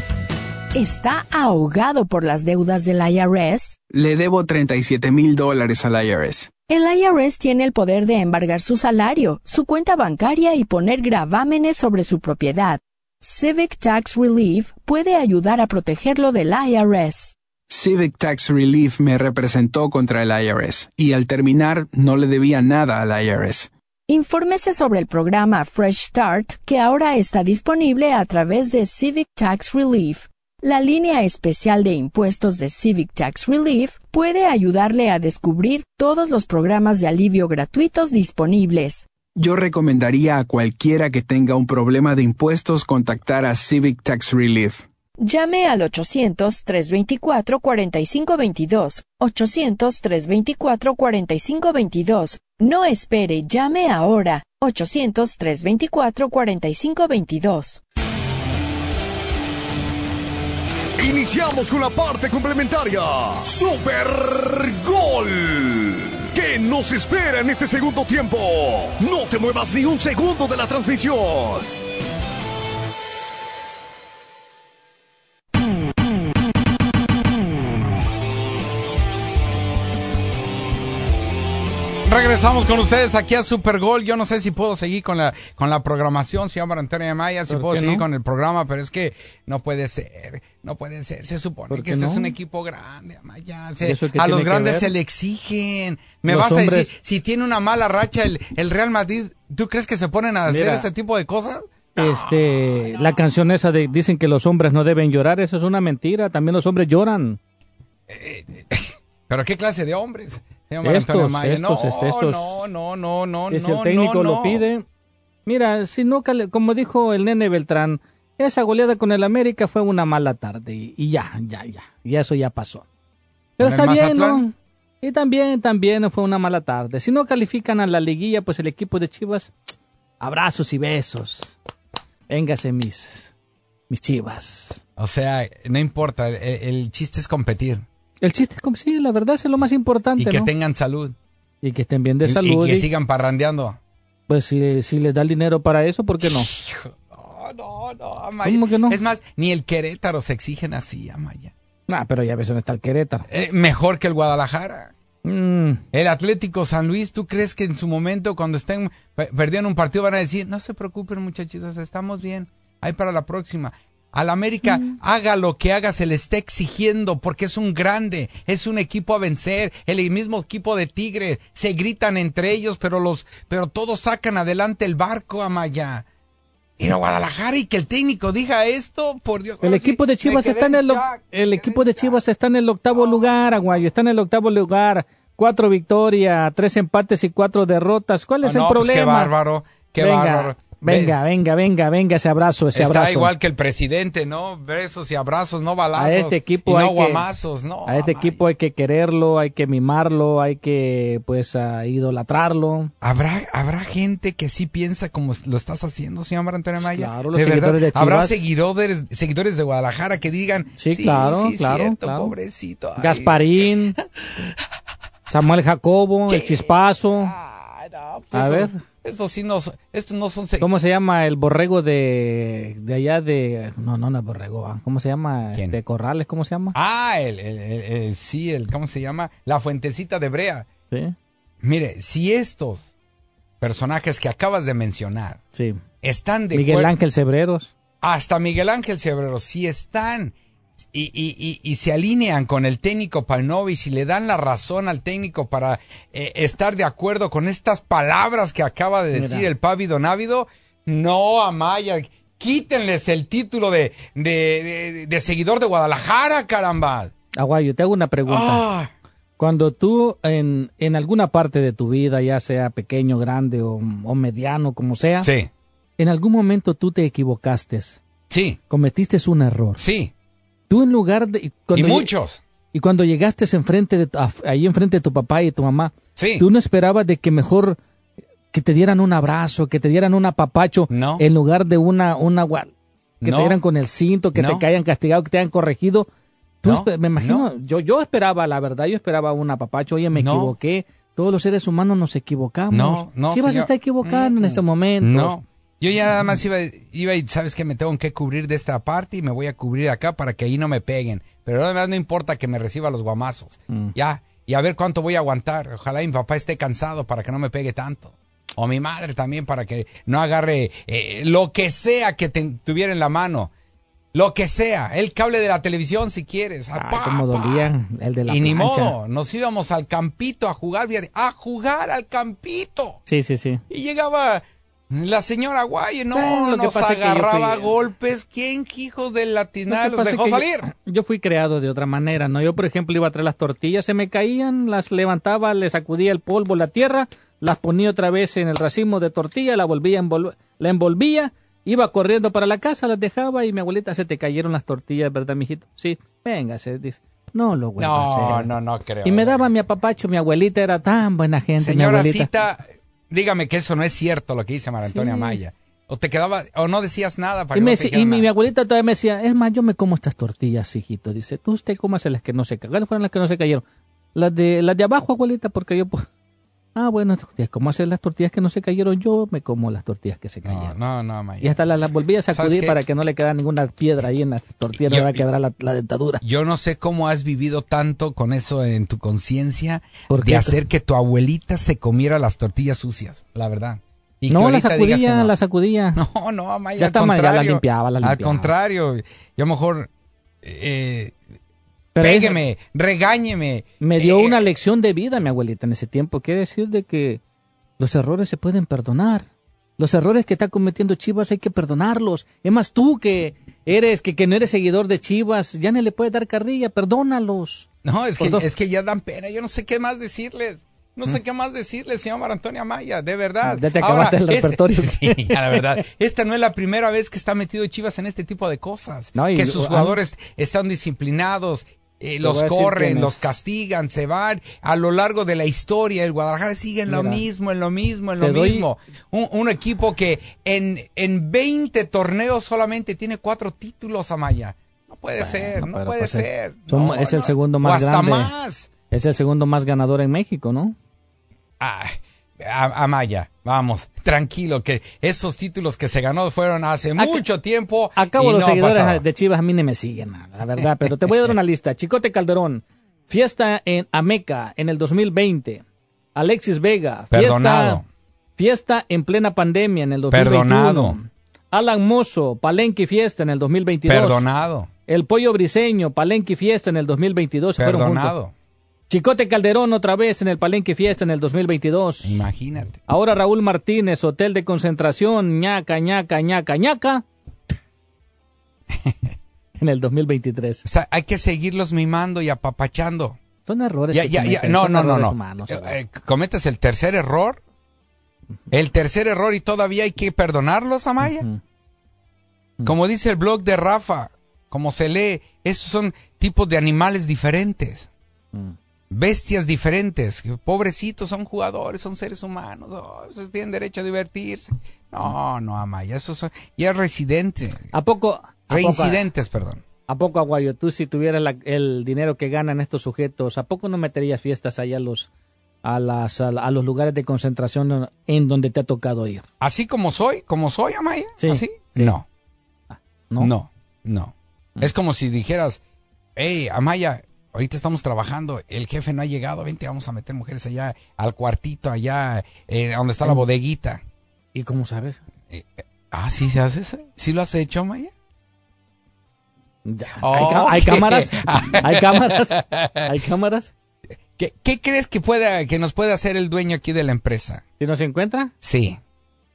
¿Está ahogado por las deudas del IRS? Le debo 37 mil dólares al IRS. El IRS tiene el poder de embargar su salario, su cuenta bancaria y poner gravámenes sobre su propiedad. Civic Tax Relief puede ayudar a protegerlo del IRS. Civic Tax Relief me representó contra el IRS y al terminar no le debía nada al IRS. Infórmese sobre el programa Fresh Start que ahora está disponible a través de Civic Tax Relief. La línea especial de impuestos de Civic Tax Relief puede ayudarle a descubrir todos los programas de alivio gratuitos disponibles. Yo recomendaría a cualquiera que tenga un problema de impuestos contactar a Civic Tax Relief. Llame al 800-324-4522. 800-324-4522. No espere, llame ahora. 800-324-4522. Iniciamos con la parte complementaria. Super Gol. ¿Qué nos espera en este segundo tiempo? No te muevas ni un segundo de la transmisión. Regresamos con ustedes aquí a Super Gol. Yo no sé si puedo seguir con la, con la programación, señor Antonio Maya, si ¿Por puedo seguir no? con el programa, pero es que no puede ser, no puede ser. Se supone ¿Por que este es un equipo grande, Amaya. Se- ¿Y eso qué a los grandes se le exigen. Me Los vas a decir, si tiene una mala racha el, el Real Madrid, ¿tú crees que se ponen a hacer ese tipo de cosas? Este, la canción esa de dicen que los hombres no deben llorar, eso es una mentira. También los hombres lloran. [LAUGHS] ¿Pero qué clase de hombres? Señor Estos, Maya? estos, no, este, estos. no, no, no, no, Que si el técnico no, lo pide. Mira, si no, cale- como dijo el nene Beltrán, esa goleada con el América fue una mala tarde y, y ya, ya, ya, y eso ya pasó. Pero ¿Con está bien? ¿no? Y también, también fue una mala tarde. Si no califican a la liguilla, pues el equipo de Chivas, abrazos y besos. Véngase mis, mis Chivas. O sea, no importa, el, el chiste es competir El chiste es como, sí, la verdad es lo más importante, y que ¿no? tengan salud. Y que estén bien de salud. Y que y- sigan parrandeando. Pues si, si les da el dinero para eso, ¿por qué no? No, no, Amaya. ¿Cómo que no? Es más, ni el Querétaro se exigen así, Amaya. Ah, pero ya ves dónde está el Querétaro. Eh, mejor que el Guadalajara. Mm, El Atlético San Luis, ¿tú crees que en su momento, cuando estén pe- perdiendo un partido, van a decir, no se preocupen muchachitos, estamos bien, ahí para la próxima? Al América, Mm. haga lo que haga, se le está exigiendo porque es un grande, es un equipo a vencer, el mismo equipo de Tigres, se gritan entre ellos, pero los, pero todos sacan adelante el barco, Amaya. Y a Guadalajara y que el técnico diga esto, por Dios. el equipo sí, de Chivas está en el, el equipo de Chivas está en el octavo lugar, Aguayo, está en el octavo lugar, cuatro victorias, tres empates y cuatro derrotas. ¿Cuál es el no, pues problema? qué bárbaro, qué venga, bárbaro. Venga, venga, venga, venga, ese abrazo, ese Está abrazo. igual que el presidente, ¿no? Besos y abrazos, no balazos. a este equipo y no hay que, guamazos, ¿no? a este equipo hay que quererlo, hay que mimarlo, hay que pues idolatrarlo. ¿Habrá, habrá gente que sí piensa como lo estás haciendo, señor Antonio Maya. claro, los de verdad, seguidores de habrá Chivas. seguidores, seguidores de Guadalajara que digan, Sí, claro, sí, claro, cierto, claro. pobrecito. ay". Gasparín, [LAUGHS] Samuel Jacobo, el Chispazo. Pues a ver, Estos sí no son, estos no son ¿cómo se llama el borrego de, de allá de... No, no, no es borrego, ah, ¿cómo se llama? De Corrales, ¿cómo se llama? Ah, el, el- el- el- sí, el, ¿cómo se llama? La fuentecita de Brea. Sí. Mire, si estos personajes que acabas de mencionar Sí. están de Miguel Ángel Cebreros. hasta Miguel Ángel Cebrero, si están y, y- y- y se alinean con el técnico Paunovic y le dan la razón al técnico para eh, estar de acuerdo con estas palabras que acaba de decir el Pávido Návido, no, Amaya, quítenles el título de, de, de- de seguidor de Guadalajara, caramba. Aguayo, te hago una pregunta. Ah. Cuando tú en, en alguna parte de tu vida, ya sea pequeño, grande o, o mediano, como sea, Sí. en algún momento tú te equivocaste. Sí. Cometiste un error. Sí. Tú en lugar de... Y muchos. Y cuando llegaste enfrente de, a- ahí enfrente de tu papá y tu mamá, Sí. tú no esperabas de que mejor que te dieran un abrazo, que te dieran un apapacho, No. en lugar de una, una que No. te dieran con el cinto, que No. te hayan castigado, que te hayan corregido. Tú me imagino, no. yo, yo esperaba, la verdad, yo esperaba un apapacho, oye, me equivoqué. Todos los seres humanos nos equivocamos. No, no, Chivas señor. está equivocando en este momento. No. Yo ya nada más iba, iba y sabes que me tengo que cubrir de esta parte y me voy a cubrir acá para que ahí no me peguen. Pero además no importa que me reciba los guamazos. Mm. Ya. Y a ver cuánto voy a aguantar. Ojalá mi papá esté cansado para que no me pegue tanto. O mi madre también para que no agarre eh, lo que sea que te- tuviera en la mano. Lo que sea. El cable de la televisión si quieres. Apá, cómo dolía el de la y ni modo. Nos íbamos al campito a jugar. A jugar al campito. Sí, sí, sí. Y llegaba la señora Guay, no, lo que nos pasa que agarraba a fui- golpes. ¿Quién, hijos de la Lo tiznada, que los dejó que salir? Yo, yo fui creado de otra manera, ¿no? Yo, por ejemplo, iba a traer las tortillas, se me caían, las levantaba, le sacudía el polvo, la tierra, las ponía otra vez en el racimo de tortilla, la volvía a envol- la envolvía, iba corriendo para la casa, las dejaba y mi abuelita se te cayeron las tortillas, ¿verdad, mijito? Sí, venga, se dice. No lo vuelvo a No, hacer. no, no creo. Y me daba mi apapacho, mi abuelita era tan buena gente, mi Señora abuelita. Cita, dígame que eso no es cierto lo que dice María Antonia Sí. Maya. O te quedaba, o no decías nada para Y, que me no te y mi, mi abuelita todavía me decía, es más, yo me como estas tortillas, hijito. Dice, tú usted cómase las que no se cayeron. ¿Cuáles fueron las que no se cayeron? Las de, las de abajo, abuelita, porque yo... Ah, bueno, ¿cómo hacer las tortillas que no se cayeron? Yo me como las tortillas que se cayeron. No, no, Maya. Y hasta las, las volví a ¿Sabes sacudir para que no le quedara ninguna piedra ahí en las tortillas, no va a quebrar la, la dentadura. Yo no sé cómo has vivido tanto con eso en tu conciencia ¿Por de hacer que tu abuelita se comiera las tortillas sucias, la verdad. Y no, la sacudía, no. la sacudía. [LAUGHS] No, no, Amaya, Ya al está mal, ya la contrario. limpiaba, la Al limpiaba. contrario, yo a lo mejor eh, Pero eso- regáñeme. Me dio Eh, una lección de vida mi abuelita en ese tiempo. Quiere decir de que los errores se pueden perdonar. Los errores que está cometiendo Chivas hay que perdonarlos. Es más, tú que eres, que, que no eres seguidor de Chivas, ya no le puedes dar carrilla, perdónalos. No, es que, es que ya dan pena. Yo no sé qué más decirles. No sé qué más decirles, señor Mar Antonio Amaya, de verdad. Ya te acabaste el este- repertorio. [LAUGHS] sí, ya, la verdad. Esta no es la primera vez que está metido Chivas en este tipo de cosas. No, y- que sus jugadores están disciplinados, eh, los corren, los es. castigan, se van. A lo largo de la historia, el Guadalajara sigue en lo mismo, en lo mismo, en lo doy- mismo. Un, un equipo que en, en 20 torneos solamente tiene cuatro títulos, Amaya. No puede ser, no puede pues, es- ser. son- No, es el no. segundo O más hasta grande. más. Es el segundo más ganador en México, ¿no? Ah, Amaya, vamos, tranquilo, que esos títulos que se ganó fueron hace mucho tiempo. Acabo los no seguidores de Chivas a mí no me siguen, la verdad, pero te voy a dar una lista. Chicote Calderón, fiesta en Ameca en el 2020. Alexis Vega, fiesta, Perdonado. fiesta en plena pandemia en el 2021. Perdonado. Alan Mozo, Palenque Fiesta en el 2022. Perdonado. El Pollo Briseño, Palenque Fiesta en el 2022. se fueron Perdonado. Chicote Calderón otra vez en el Palenque Fiesta en el 2022. Imagínate. Ahora Raúl Martínez, Hotel de Concentración, ñaca, ñaca, ñaca, ñaca. [LAUGHS] en el 2023. O sea, hay que seguirlos mimando y apapachando. Son errores. Ya, que ya, ya. No, no, no, no. humanos, Eh, eh, cometes el tercer error. El tercer error y todavía hay que perdonarlos, Amaya. Como dice el blog de Rafa, como se lee, esos son tipos de animales diferentes. Bestias diferentes. Pobrecitos, son jugadores, son seres humanos. Oh, tienen derecho a divertirse. No, no, Amaya, esos son. Ya. ¿A poco? a poco- Reincidentes, perdón. ¿A poco, Aguayo, tú si tuvieras la- el dinero que ganan estos sujetos, ¿a poco no meterías fiestas allá a los, a, las, a, los lugares de concentración en donde te ha tocado ir? Así como soy, como soy, Amaya. Sí, ¿Así? sí. No. ¿no? No, no. Es como si dijeras, hey, Amaya, ahorita estamos trabajando, el jefe no ha llegado, vente, vamos a meter mujeres allá al cuartito, allá eh, donde está la bodeguita. ¿Y cómo sabes? Ah, sí, se hace eso? ¿Sí lo has hecho? ¿Hay, ca- hay cámaras? [LAUGHS] ¿Hay cámaras? ¿Hay cámaras? ¿Qué, qué crees que pueda, que nos puede hacer el dueño aquí de la empresa? ¿Si no se encuentra? Sí.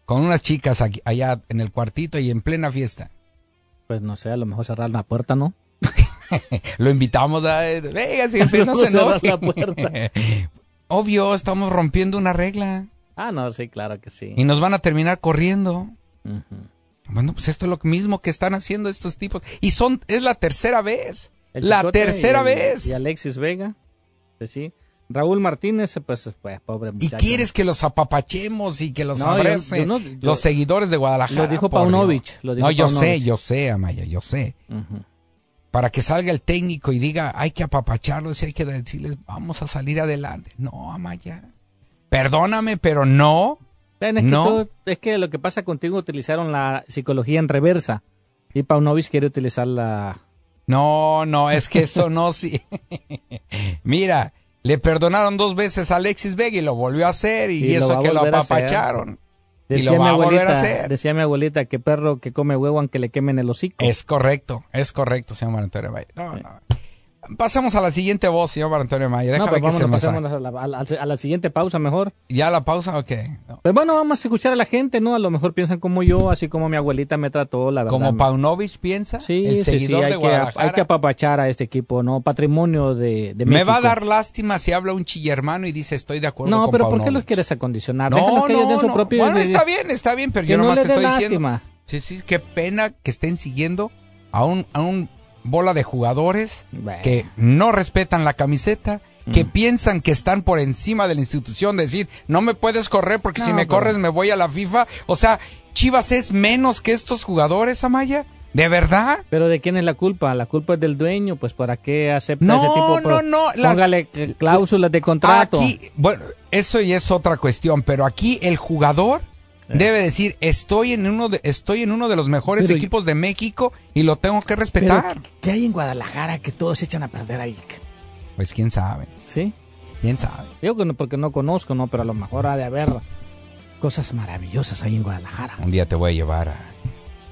Con unas chicas aquí- allá en el cuartito y en plena fiesta. Pues no sé, a lo mejor cerrar la puerta, ¿no? [LAUGHS] Lo invitamos a... Venga, jefe, [LAUGHS] no se enoje. la puerta. [LAUGHS] Obvio, estamos rompiendo una regla. Ah, no, sí, claro que sí. Y nos van a terminar corriendo. Bueno, pues esto es lo mismo que están haciendo estos tipos. Y son, es la tercera vez. El la Chicote tercera y vez. Y Alexis Vega, pues sí. Raúl Martínez, pues, pues pobre Y quieres que los apapachemos y que los No, abracen no- los seguidores de Guadalajara. Lo dijo Paunovic, lo dijo no, yo Paunovic. sé, yo sé, Amaya, yo sé. Ujú. Para que salga el técnico y diga, hay que apapacharlos y hay que decirles, vamos a salir adelante. No, Amaya. Perdóname, pero no. Es, que No. tú- es que lo que pasa contigo utilizaron la psicología en reversa. Y Paunovic quiere utilizar la... No, no, es que eso no sí. [LAUGHS] Mira, le perdonaron dos veces a Alexis Vega y lo volvió a hacer y, eso que lo volver a. Y Decía mi, a volver a abuelita, hacer. decía mi abuelita que perro que come huevo aunque le quemen el hocico. Es correcto, es correcto, señor Antonio Maya. No, no. Pasemos a la siguiente voz, señor Antonio Maya. No, Déjame pues que se vámonos, me salga. a la, a la- a la siguiente pausa mejor. ¿Ya la pausa o qué? No. Pues bueno, vamos a escuchar a la gente, ¿no? A lo mejor piensan como yo, así como mi abuelita me trató, la verdad. Como Paunovic piensa, Sí, el sí, sí, hay de que, hay que apapachar a este equipo, ¿no? Patrimonio de, de me México. va a dar lástima si habla un chillermano y dice estoy de acuerdo No, con pero ¿por qué Paunovic. los quieres acondicionar? No, Déjalos que ellos den no, su no. propio... Bueno, está bien, está bien, pero yo no nomás te estoy diciendo. lástima. Sí, sí, qué pena que estén siguiendo a un, a un bola de jugadores Bueno. que no respetan la camiseta, Mm. que piensan que están por encima de la institución, decir, no me puedes correr porque si No, me pero- corres me voy a la FIFA. O sea, Chivas es menos que estos jugadores, Amaya. ¿De verdad? Pero ¿de quién es la culpa? La culpa es del dueño, pues ¿para qué acepta No, ese tipo de... no, no, las- Póngale eh, cláusulas de contrato. Aquí, bueno, eso ya es otra cuestión, pero aquí el jugador debe decir, estoy en uno de, estoy en uno de los mejores Pero- equipos de México y lo tengo que respetar. ¿qué- ¿qué hay en Guadalajara que todos se echan a perder ahí? Pues quién sabe, ¿Sí? quién sabe. No, porque no conozco, ¿no? Pero a lo mejor ha de haber cosas maravillosas ahí en Guadalajara. Un día te voy a llevar a-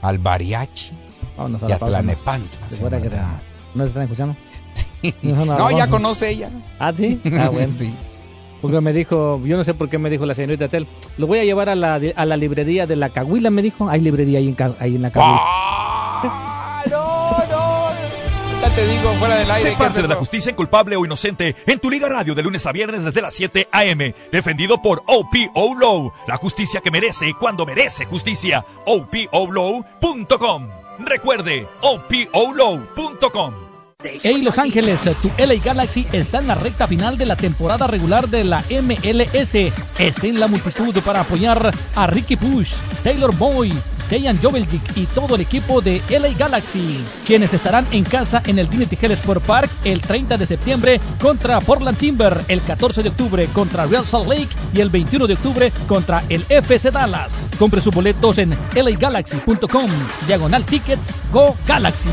al Bariachi Vámonos a y a ¿no? Tlanepantla. ¿Se fuera que te- ¿No te están escuchando? [LAUGHS] No, ya conoce ella. ¿Ah, sí? Ah, bueno. [LAUGHS] Sí. Porque me dijo, yo no sé por qué me dijo la señorita Tel, lo voy a llevar a la, a la librería de la Cahuila, me dijo. Hay librería ahí en, ahí en la Cahuila. Ah, no, no. Ya te digo, fuera del aire. Sé ¿qué parte es de la justicia culpable o inocente en tu Liga Radio de lunes a viernes desde las 7 a.m. Defendido por OPO Low. La justicia que merece cuando merece justicia. OPOLow.com. Recuerde, OPOLow.com. Hey Los Ángeles, tu LA Galaxy está en la recta final de la temporada regular de la MLS. Está en la multitud para apoyar a Ricky Push, Taylor Boy, Dejan Joveljic y todo el equipo de LA Galaxy, quienes estarán en casa en el Dignity Health Sport Park el 30 de septiembre contra Portland Timber, el 14 de octubre contra Real Salt Lake y el 21 de octubre contra el FC Dallas. Compre sus boletos en lagalaxy.com, diagonal tickets, Go Galaxy.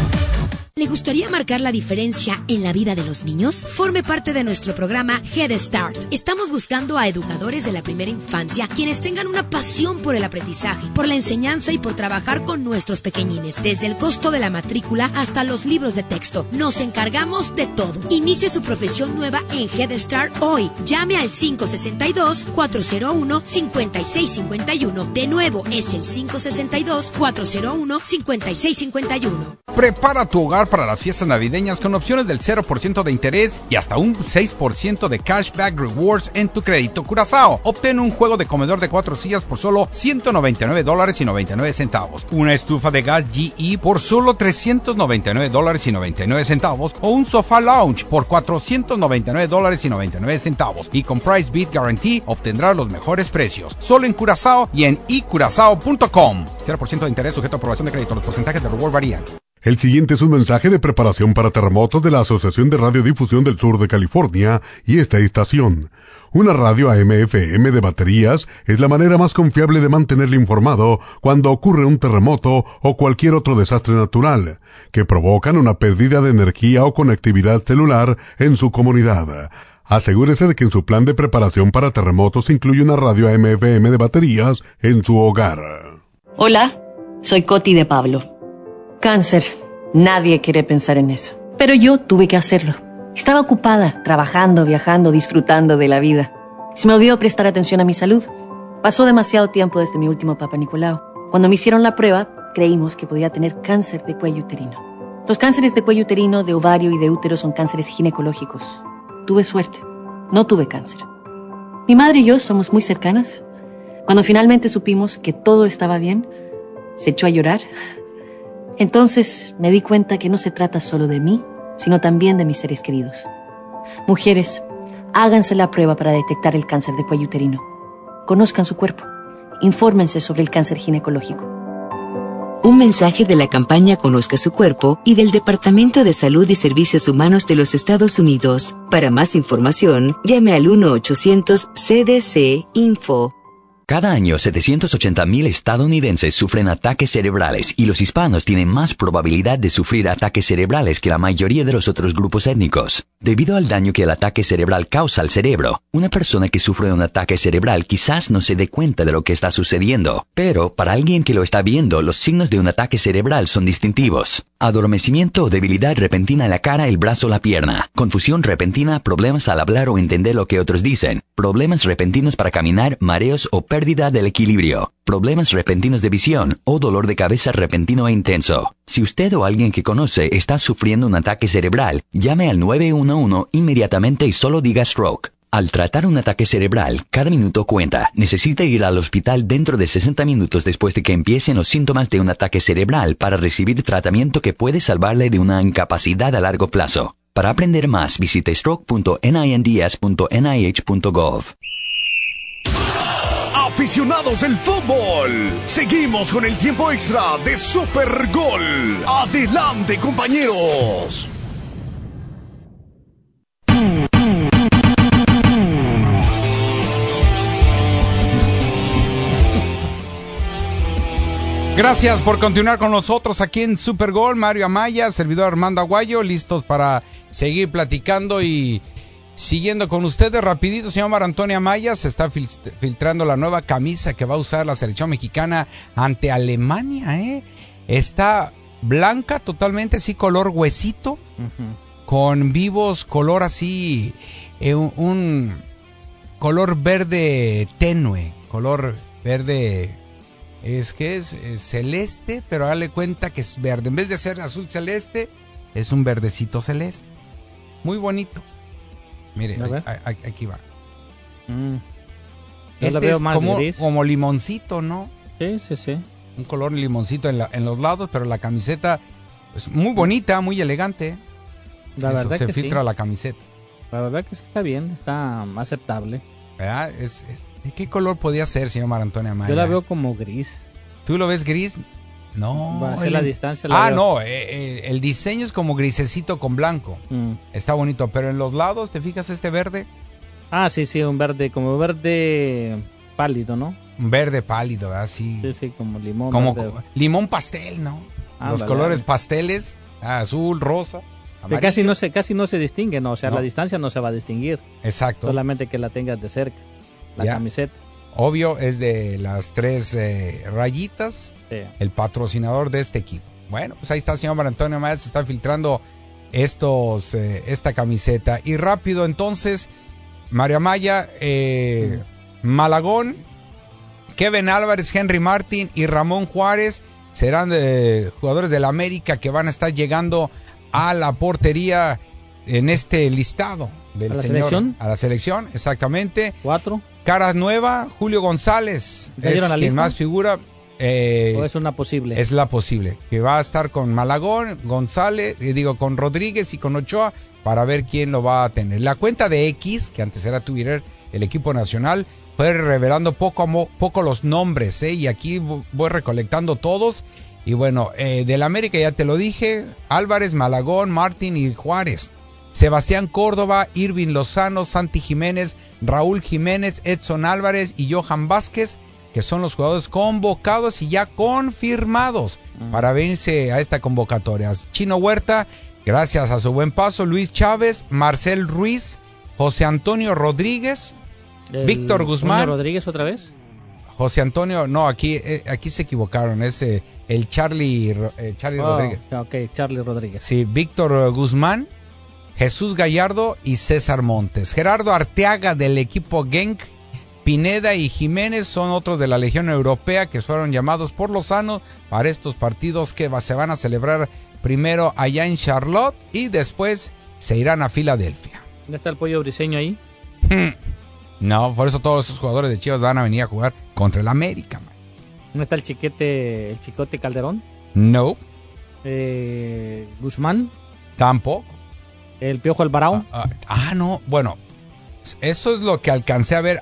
¿Le gustaría marcar la diferencia en la vida de los niños? Forme parte de nuestro programa Head Start. Estamos buscando a educadores de la primera infancia quienes tengan una pasión por el aprendizaje, por la enseñanza y por trabajar con nuestros pequeñines, desde el costo de la matrícula hasta los libros de texto. Nos encargamos de todo. Inicie su profesión nueva en Head Start hoy. Llame al 562-401-5651. De nuevo, es el 562-401-5651. Prepara tu hogar para las fiestas navideñas con opciones del 0% de interés y hasta un 6% de cashback rewards en tu crédito Curazao. Obtén un juego de comedor de cuatro sillas por solo 199 dólares y 99 centavos, una estufa de gas GE por solo 399 dólares y 99 centavos o un sofá lounge por 499 dólares y 99 centavos. Y con Price Beat Guarantee obtendrás los mejores precios. Solo en Curazao y en icurazao.com. 0% de interés sujeto a aprobación de crédito. Los porcentajes de reward varían. El siguiente es un mensaje de preparación para terremotos de la Asociación de Radiodifusión del Sur de California y esta estación. Una radio AM/FM de baterías es la manera más confiable de mantenerle informado cuando ocurre un terremoto o cualquier otro desastre natural que provocan una pérdida de energía o conectividad celular en su comunidad. Asegúrese de que en su plan de preparación para terremotos incluye una radio AM/FM de baterías en su hogar. Hola, soy Coti de Pablo. Cáncer. Nadie quiere pensar en eso. Pero yo tuve que hacerlo. Estaba ocupada, trabajando, viajando, disfrutando de la vida. Se me olvidó prestar atención a mi salud. Pasó demasiado tiempo desde mi último Papa Nicolau. Cuando me hicieron la prueba, creímos que podía tener cáncer de cuello uterino. Los cánceres de cuello uterino, de ovario y de útero son cánceres ginecológicos. Tuve suerte. No tuve cáncer. Mi madre y yo somos muy cercanas. Cuando finalmente supimos que todo estaba bien, se echó a llorar. Entonces me di cuenta que no se trata solo de mí, sino también de mis seres queridos. Mujeres, háganse la prueba para detectar el cáncer de cuello uterino. Conozcan su cuerpo. Infórmense sobre el cáncer ginecológico. Un mensaje de la campaña Conozca su cuerpo y del Departamento de Salud y Servicios Humanos de los Estados Unidos. Para más información, llame al 1-800-CDC-INFO. Cada año, 780.000 estadounidenses sufren ataques cerebrales y los hispanos tienen más probabilidad de sufrir ataques cerebrales que la mayoría de los otros grupos étnicos. Debido al daño que el ataque cerebral causa al cerebro, una persona que sufre un ataque cerebral quizás no se dé cuenta de lo que está sucediendo, pero para alguien que lo está viendo, los signos de un ataque cerebral son distintivos. Adormecimiento o debilidad repentina en la cara, el brazo o la pierna. Confusión repentina, problemas al hablar o entender lo que otros dicen. Problemas repentinos para caminar, mareos o pérdida del equilibrio. Problemas repentinos de visión o dolor de cabeza repentino e intenso. Si usted o alguien que conoce está sufriendo un ataque cerebral, llame al 911 inmediatamente y solo diga stroke. Al tratar un ataque cerebral, cada minuto cuenta. Necesita ir al hospital dentro de 60 minutos después de que empiecen los síntomas de un ataque cerebral para recibir tratamiento que puede salvarle de una incapacidad a largo plazo. Para aprender más, visite stroke.ninds.nih.gov. Aficionados del fútbol, seguimos con el tiempo extra de Super Gol. Adelante, compañeros. Gracias por continuar con nosotros aquí en Super Gol. Mario Amaya, servidor Armando Aguayo, listos para seguir platicando y siguiendo con ustedes. Rapidito, señor Mar Antonio Amaya, se está fil- filtrando la nueva camisa que va a usar la selección mexicana ante Alemania. ¿eh? Está blanca totalmente, sí, color huesito, con vivos color así, eh, un, un- color verde tenue, color verde es que es, es celeste, pero dale cuenta que es verde. En vez de ser azul celeste, es un verdecito celeste. Muy bonito. Mire, A a- aquí va. Mm. Yo Este la veo es más como, gris. como limoncito, ¿no? Sí, sí, sí. Un color limoncito en, la- en los lados, pero la camiseta es muy bonita, muy elegante. La Eso, verdad se que filtra sí. la camiseta. La verdad que sí está bien, está aceptable. ¿verdad? Es, es- ¿de ¿Qué color podía ser, señor Marantonio Amaya? Yo la veo como gris. ¿Tú lo ves gris? No. Va a ser el- la distancia, la Ah, veo. no, eh, eh, el diseño es como grisecito con blanco. Mm. Está bonito, pero en los lados, ¿te fijas este verde? Ah, sí, sí, un verde, como verde pálido, ¿no? Un verde pálido, así. Sí, sí, como limón. como verde. limón pastel, ¿no? Ah, Los vale, colores vale. pasteles, azul, rosa, Que casi no se casi no se distingue, ¿no? O sea, No. la distancia no se va a distinguir. Exacto. Solamente que la tengas de cerca. La Ya. camiseta. Obvio, es de las tres eh, rayitas, Sí. el patrocinador de este equipo. Bueno, pues ahí está, señor Mar Antonio Maya, se está filtrando estos, eh, esta camiseta. Y rápido, entonces, María Maya, eh, Malagón, Kevin Álvarez, Henry Martin y Ramón Juárez serán eh, jugadores del América que van a estar llegando a la portería en este listado. Del ¿A la señor- selección? A la selección, exactamente. Cuatro. Cara nueva, Julio González. ¿Ya dieron es la quien más figura. eh, ¿O es una posible? es la posible. Que va a estar con Malagón, González, eh, digo, con Rodríguez y con Ochoa para ver quién lo va a tener. La cuenta de X, que antes era Twitter, el equipo nacional, fue revelando poco a poco los nombres, ¿eh? Y aquí vo- voy recolectando todos. Y bueno, eh, del América ya te lo dije, Álvarez, Malagón, Martín y Juárez. Sebastián Córdoba, Irving Lozano, Santi Jiménez, Raúl Jiménez, Edson Álvarez y Johan Vázquez, que son los jugadores convocados y ya confirmados para venirse a esta convocatoria. Chino Huerta, gracias a su buen paso, Luis Chávez, Marcel Ruiz, José Antonio Rodríguez, El Víctor Guzmán. Rodríguez otra vez? José Antonio, no, aquí, eh, aquí se equivocaron, es eh, el Charlie, eh, Charlie Oh, Rodríguez. Ok, Charlie Rodríguez. Sí, Víctor Guzmán, Jesús Gallardo y César Montes. Gerardo Arteaga del equipo Genk, Pineda y Jiménez son otros de la Legión Europea que fueron llamados por Lozano para estos partidos que se van a celebrar primero allá en Charlotte y después se irán a Filadelfia. ¿Dónde está el pollo briseño ahí? No, por eso todos esos jugadores de Chivas van a venir a jugar contra el América. man. ¿Dónde está el chiquete, el chicote Calderón? No, Eh, Guzmán, tampoco. El Piojo Alvarado. Ah, ah, no, bueno, eso es lo que alcancé a ver.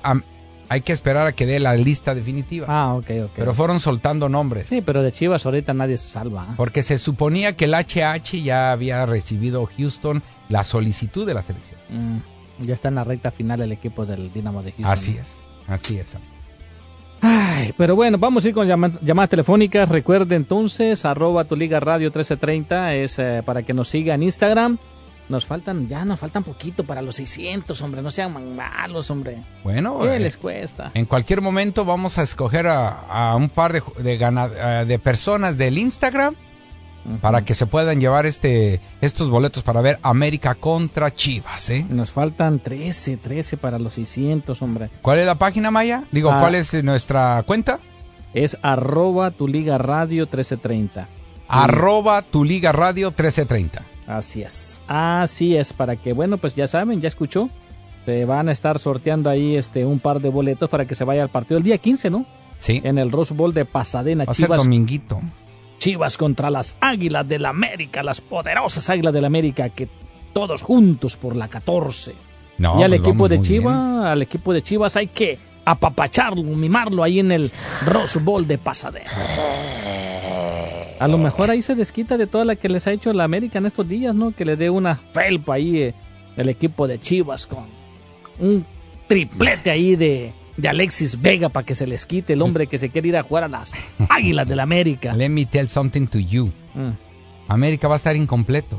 hay que esperar a que dé la lista definitiva. Ah, ok, ok. Pero fueron soltando nombres. Sí, pero de Chivas ahorita nadie se salva. ¿ah? Porque se suponía que el HH ya había recibido Houston la solicitud de la selección. Mm, ya está en la recta final el equipo del Dinamo de Houston. Así es, así es. Ay, pero bueno, vamos a ir con llama- llamadas telefónicas. Recuerde entonces, arroba tu liga radio 1330 es eh, para que nos siga en Instagram. Nos faltan, ya nos faltan poquito para los 600, hombre. No sean malos, hombre. Bueno, ¿Qué eh, les cuesta? en cualquier momento vamos a escoger a, a un par de, eh, de personas del Instagram para que se puedan llevar este estos boletos para ver América contra Chivas. ¿eh? Nos faltan 13, 13 para los 600, hombre. ¿Cuál es la página, Maya? Digo, Ah. ¿cuál es nuestra cuenta? Es arroba tu liga radio 1330. Arroba tu liga radio 1330. Así es. Así es, para que, bueno, pues ya saben, ya escuchó. Se van a estar sorteando ahí este un par de boletos para que se vaya al partido el día 15, ¿no? Sí. En el Rose Bowl de Pasadena, Va a ser Chivas. dominguito. Chivas contra las Águilas del América, las poderosas Águilas del América, que todos juntos por la 14. No, y al pues equipo de Chivas, al equipo de Chivas hay que apapacharlo, mimarlo ahí en el Rose Bowl de Pasadena. A lo mejor ahí se desquita de toda la que les ha hecho la América en estos días, ¿no? Que le dé una felpa ahí eh, el equipo de Chivas con un triplete ahí de, de Alexis Vega para que se les quite el hombre que se quiere ir a jugar a las [LAUGHS] Águilas del América. Let me tell something to you. Mm. América va a estar incompleto.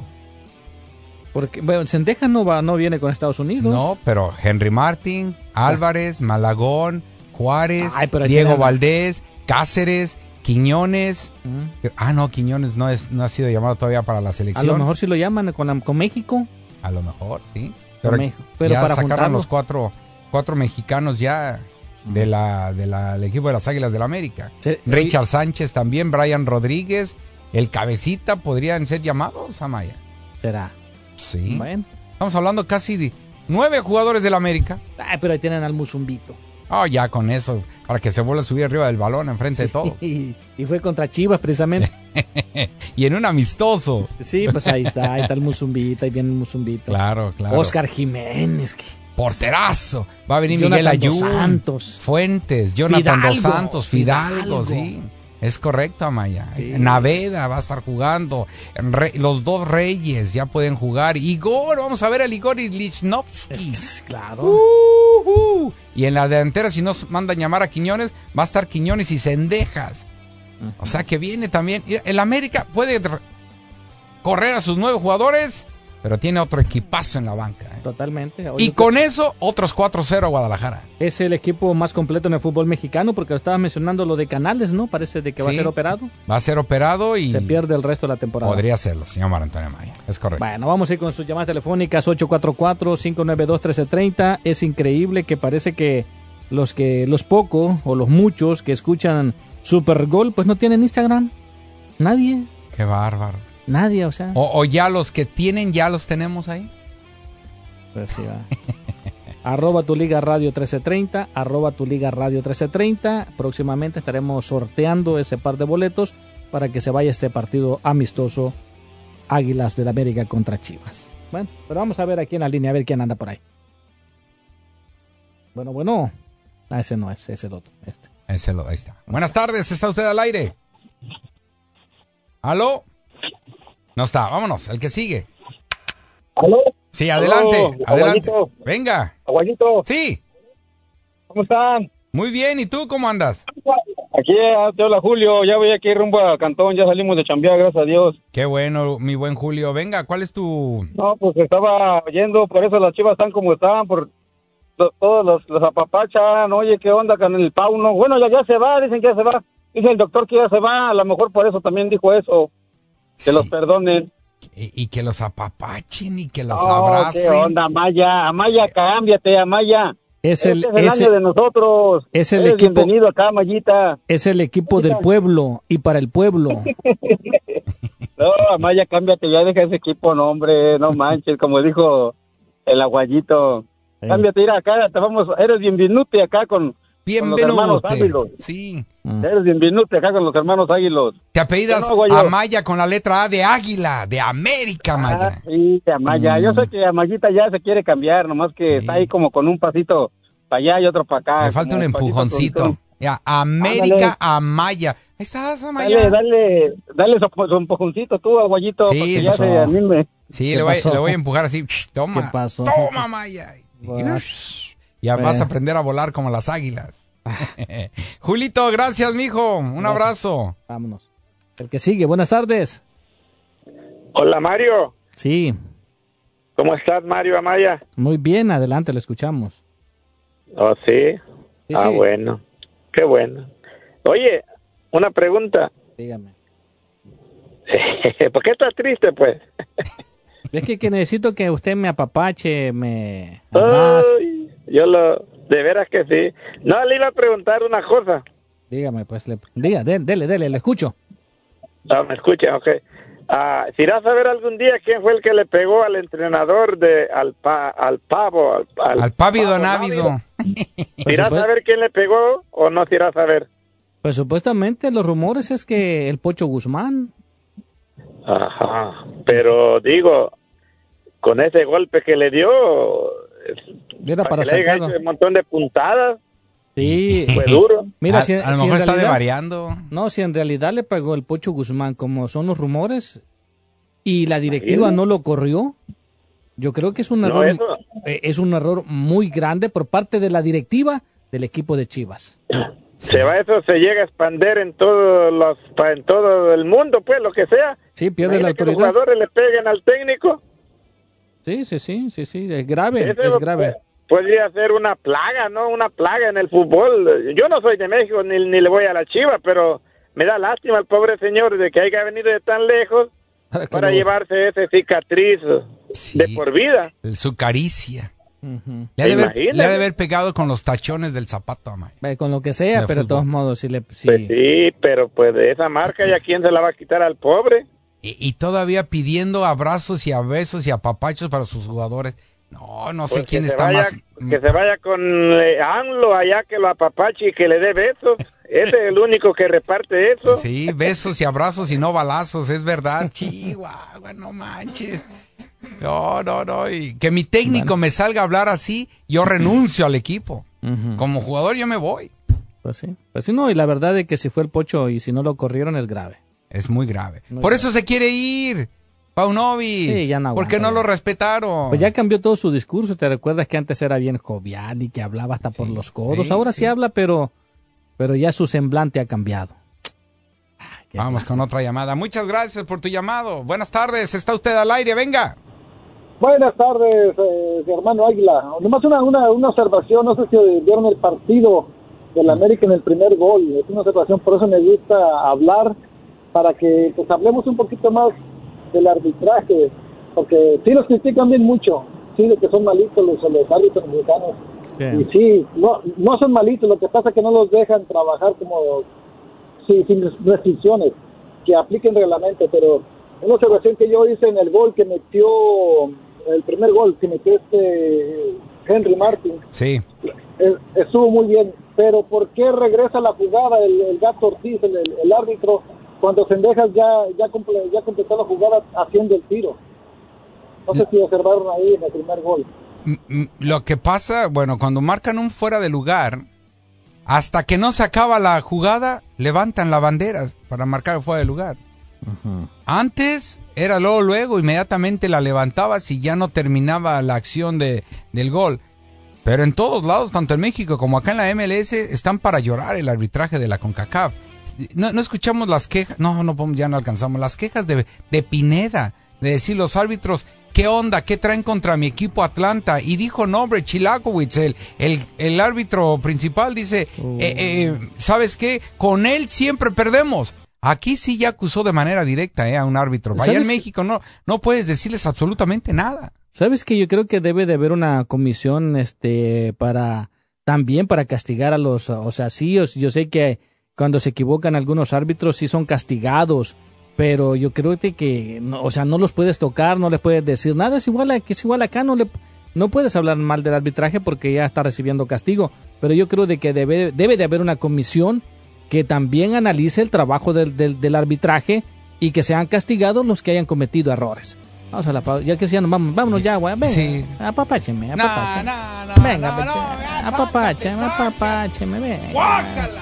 Porque, bueno, Sendeja no, va, no viene con Estados Unidos. No, pero Henry Martin, Álvarez, Malagón, Juárez, Ay, Diego tiene- Valdés, Cáceres, Quiñones. Mm. Ah, no, Quiñones no, es, no ha sido llamado todavía para la A selección. lo mejor si lo llaman con, la- con México. A lo mejor, sí. Pero, ya para sacaron juntarlo. los cuatro, cuatro mexicanos ya de la, de la- del equipo de las Águilas del América. Richard Sánchez también, Brian Rodríguez, el cabecita podrían ser llamados, Amaya. ¿Será? Sí. Bueno. Estamos hablando casi de nueve jugadores del América. Ay, pero ahí tienen al Musumbito. Oh, ya con eso, para que se vuelva a subir arriba del balón enfrente de todo. Y, y fue contra Chivas, precisamente. [LAUGHS] y en un amistoso. Sí, pues ahí está, ahí está el Musumbito, ahí viene el Musumbito. Claro, claro. Oscar Jiménez, que Porterazo. Va a venir Jonathan Miguel Ayun. Santos. Fuentes, Jonathan Dos Santos, Fidalgo, Fidalgo. sí. Es correcto, Amaya. Naveda va a estar jugando. Re- los dos Reyes ya pueden jugar. Igor, vamos a ver al Igor Lichnowsky. [LAUGHS] Claro. Uh-huh. Y en la delantera, si nos mandan llamar a Quiñones, va a estar Quiñones y Cendejas. O sea que viene también. El América puede correr a sus nueve jugadores, pero tiene otro equipazo en la banca. ¿eh? Totalmente. Y con eso, otros 4-0 a Guadalajara. Es el equipo más completo en el fútbol mexicano porque estabas mencionando lo de Canales, ¿no? Parece de que va a ser operado. Va a ser operado y Se pierde el resto de la temporada. podría serlo, señor Mar Antonio Maya. Es correcto. Bueno, vamos a ir con sus llamadas telefónicas 844-592-1330. Es increíble que parece que los que los pocos o los muchos que escuchan Supergol pues no tienen Instagram. Nadie, Qué bárbaro. Nadie, o sea. O, o ya los que tienen, ya los tenemos ahí. Pues sí, va. [LAUGHS] arroba tu liga radio 1330, arroba tu liga radio 1330. Próximamente estaremos sorteando ese par de boletos para que se vaya este partido amistoso Águilas del América contra Chivas. Bueno, pero vamos a ver aquí en la línea, a ver quién anda por ahí. Bueno, bueno. Ah, ese no es, es el otro. Este. Ese lo, ahí está. Buenas tardes, ¿está usted al aire? ¿Aló? No está, vámonos, el que sigue. ¿Aló? Sí, adelante, adelante. Aguayito. Venga. Aguayito. Sí. ¿Cómo están? Muy bien, ¿y tú cómo andas? Aquí ah, te habla Julio, ya voy aquí rumbo a Cantón, ya salimos de chambear, gracias a Dios. Qué bueno, mi buen Julio. Venga, ¿cuál es tu...? No, pues estaba oyendo, por eso las chivas están como están, por to- todos los, los apapachan, oye, ¿qué onda con el Pauno? Bueno, ya, ya se va, dicen que ya se va, dice el doctor que ya se va, a lo mejor por eso también dijo eso, que los perdonen. Y, y que los apapachen y que los No, abracen. ¿qué onda, Amaya? Amaya, cámbiate, Amaya. Es Este el- es el ese- año de nosotros. es el Eres equipo- Bienvenido acá, Mayita. Es el equipo del pueblo y para el pueblo. [LAUGHS] No, Amaya, cámbiate, ya deja ese equipo, no, hombre, no [LAUGHS] manches, como dijo el aguayito. Cámbiate, ir acá, te vamos, eres bienvenute acá con, con los hermanos Bienvenute. Águilos. Sí. Eres bienvenute acá con los hermanos Águilos. Te apellidas No. Amaya con la letra A de Águila, de América, Amaya. Ah, sí, Amaya, yo sé que Amayita ya se quiere cambiar, nomás que está ahí como con un pasito para allá y otro para acá. Me falta un empujoncito. Ya, América, Ándale. Amaya. Ahí estás, Amaya. Dale, dale, dale su, su empujoncito tú, aguayito, Sí, para que sí, ya sí. se anime. Sí, le voy, le voy a empujar así. Toma. ¿Qué pasó? Toma, Maya. Ya Bueno. vas a aprender a volar como las águilas. [LAUGHS] Julito, gracias, mijo. Un abrazo. Vámonos. El que sigue, buenas tardes. Hola Mario, Sí, ¿cómo estás Mario Amaya? muy bien, adelante, lo escuchamos. Oh, sí. Sí, ah, sí. bueno, qué bueno. Oye, una pregunta. Dígame. [LAUGHS] ¿Por qué estás triste, pues? Es que, que necesito que usted me apapache, me. [LAUGHS] Ay, yo lo, de veras que sí. No, le iba a preguntar una cosa. Dígame, pues, le, diga, dé- dele, dele, le escucho. Ah, me escucha, ok. Ah, si irás a ver algún día quién fue el que le pegó al entrenador de al, pa- al pavo, al, al, Al pávido pavo návido. [LAUGHS] ¿Irás a ver quién le pegó o no irás a ver? Pues supuestamente los rumores es que el Pocho Guzmán. Ajá, pero digo, con ese golpe que le dio, Era para que le hecho un montón de puntadas, Sí. fue [LAUGHS] duro. Mira, A- si, a lo si en mejor está realidad- devariando. No, si en realidad le pegó el Pocho Guzmán, como son los rumores, y la directiva no lo corrió, yo creo que es un error, eh, es un error muy grande por parte de la directiva del equipo de Chivas. Se va eso, se llega a expander en todos los, pa- en todo el mundo, pues, lo que sea. Sí, pierde la que los autoridad. jugadores le peguen al técnico. Sí, sí, sí, sí, sí, es grave, es grave. Podría ser una plaga, ¿no? Una plaga en el fútbol. Yo no soy de México ni, ni le voy a la chiva, pero me da lástima al pobre señor de que haya venido de tan lejos [LAUGHS] para lo- llevarse ese cicatriz de por vida. Su caricia. Le ha, de haber, le ha de haber pegado con los tachones del zapato. Eh, Con lo que sea, De pero de fútbol. todos modos, sí le... sí. Pues sí, pero pues de esa marca ya quién se la va a quitar al pobre. Y, y todavía pidiendo abrazos y a besos y apapachos para sus jugadores. No, no sé Pues quién está vaya- más. Que se vaya con eh, AMLO allá que lo apapache y que le dé besos. Ese es el único que reparte eso. Sí, besos y abrazos y no balazos, es verdad. Chihuahua, no manches. No, no, no. Y que mi técnico me salga a hablar así, yo renuncio al equipo. Como jugador yo me voy. Pues sí. Pues sí, no, y la verdad es que si fue el pocho y si no lo corrieron es grave. Es muy grave. Muy Por grave. eso se quiere ir. Paunovic. Sí, ya no porque aguanta, no lo respetaron. Pues ya cambió todo su discurso. ¿Te recuerdas que antes era bien jovial y que hablaba hasta por los codos? sí, Ahora sí. sí. habla, pero, pero ya su semblante ha cambiado. Vamos con otra llamada. Muchas gracias por tu llamado. Buenas tardes. Está usted al aire. Venga. Buenas tardes, eh, hermano Águila. Nomás una, una, una observación, no sé si vieron el partido del América en el primer gol. Es una observación, por eso me gusta hablar, para que pues hablemos un poquito más del arbitraje, porque sí los critican bien mucho, sí de que son malitos los, los árbitros mexicanos. Y sí, no, no son malitos, lo que pasa es que no los dejan trabajar como sí, sin restricciones, que apliquen reglamento, pero una observación que yo hice en el gol que metió, el primer gol que metió este Henry Martin, Sí. eh, estuvo muy bien, pero ¿por qué regresa la jugada el, el gato Ortiz, el, el- el árbitro, cuando Sendejas ya, ya, comple- ya completó la jugada haciendo el tiro? No sé si observaron ahí en el primer gol. Lo que pasa, bueno, cuando marcan un fuera de lugar, hasta que no se acaba la jugada, levantan la bandera para marcar el fuera de lugar. Antes era luego, luego, inmediatamente la levantabas y ya no terminaba la acción de, del gol. Pero en todos lados, tanto en México como acá en la MLS, están para llorar el arbitraje de la CONCACAF. No, no escuchamos las quejas, no, no, ya no alcanzamos las quejas de, de Pineda, de decir los árbitros, ¿qué onda? ¿Qué traen contra mi equipo Atlanta? Y dijo, no, hombre, Chilakowitz, el, el, el árbitro principal, dice, eh, eh, ¿sabes qué? Con él siempre perdemos. Aquí sí ya acusó de manera directa eh, a un árbitro. Vaya en. México no, no puedes decirles absolutamente nada. ¿Sabes que yo creo que debe de haber una comisión este para también para castigar a los, o sea, sí, yo, yo sé que cuando se equivocan algunos árbitros sí son castigados, pero yo creo que, no, o sea, no los puedes tocar, no les puedes decir nada, es igual a, que es igual acá, no le no puedes hablar mal del arbitraje porque ya está recibiendo castigo, pero yo creo de que debe debe de haber una comisión que también analice el trabajo del, del, del arbitraje y que sean castigados los que hayan cometido errores. Vamos a la pausa. Ya que ya nos vamos, vámonos ya, güey. Venga, Sí. apapácheme, apapácheme. no, no, Venga, no, vete. no, apapácheme, apapácheme, venga. Guácala.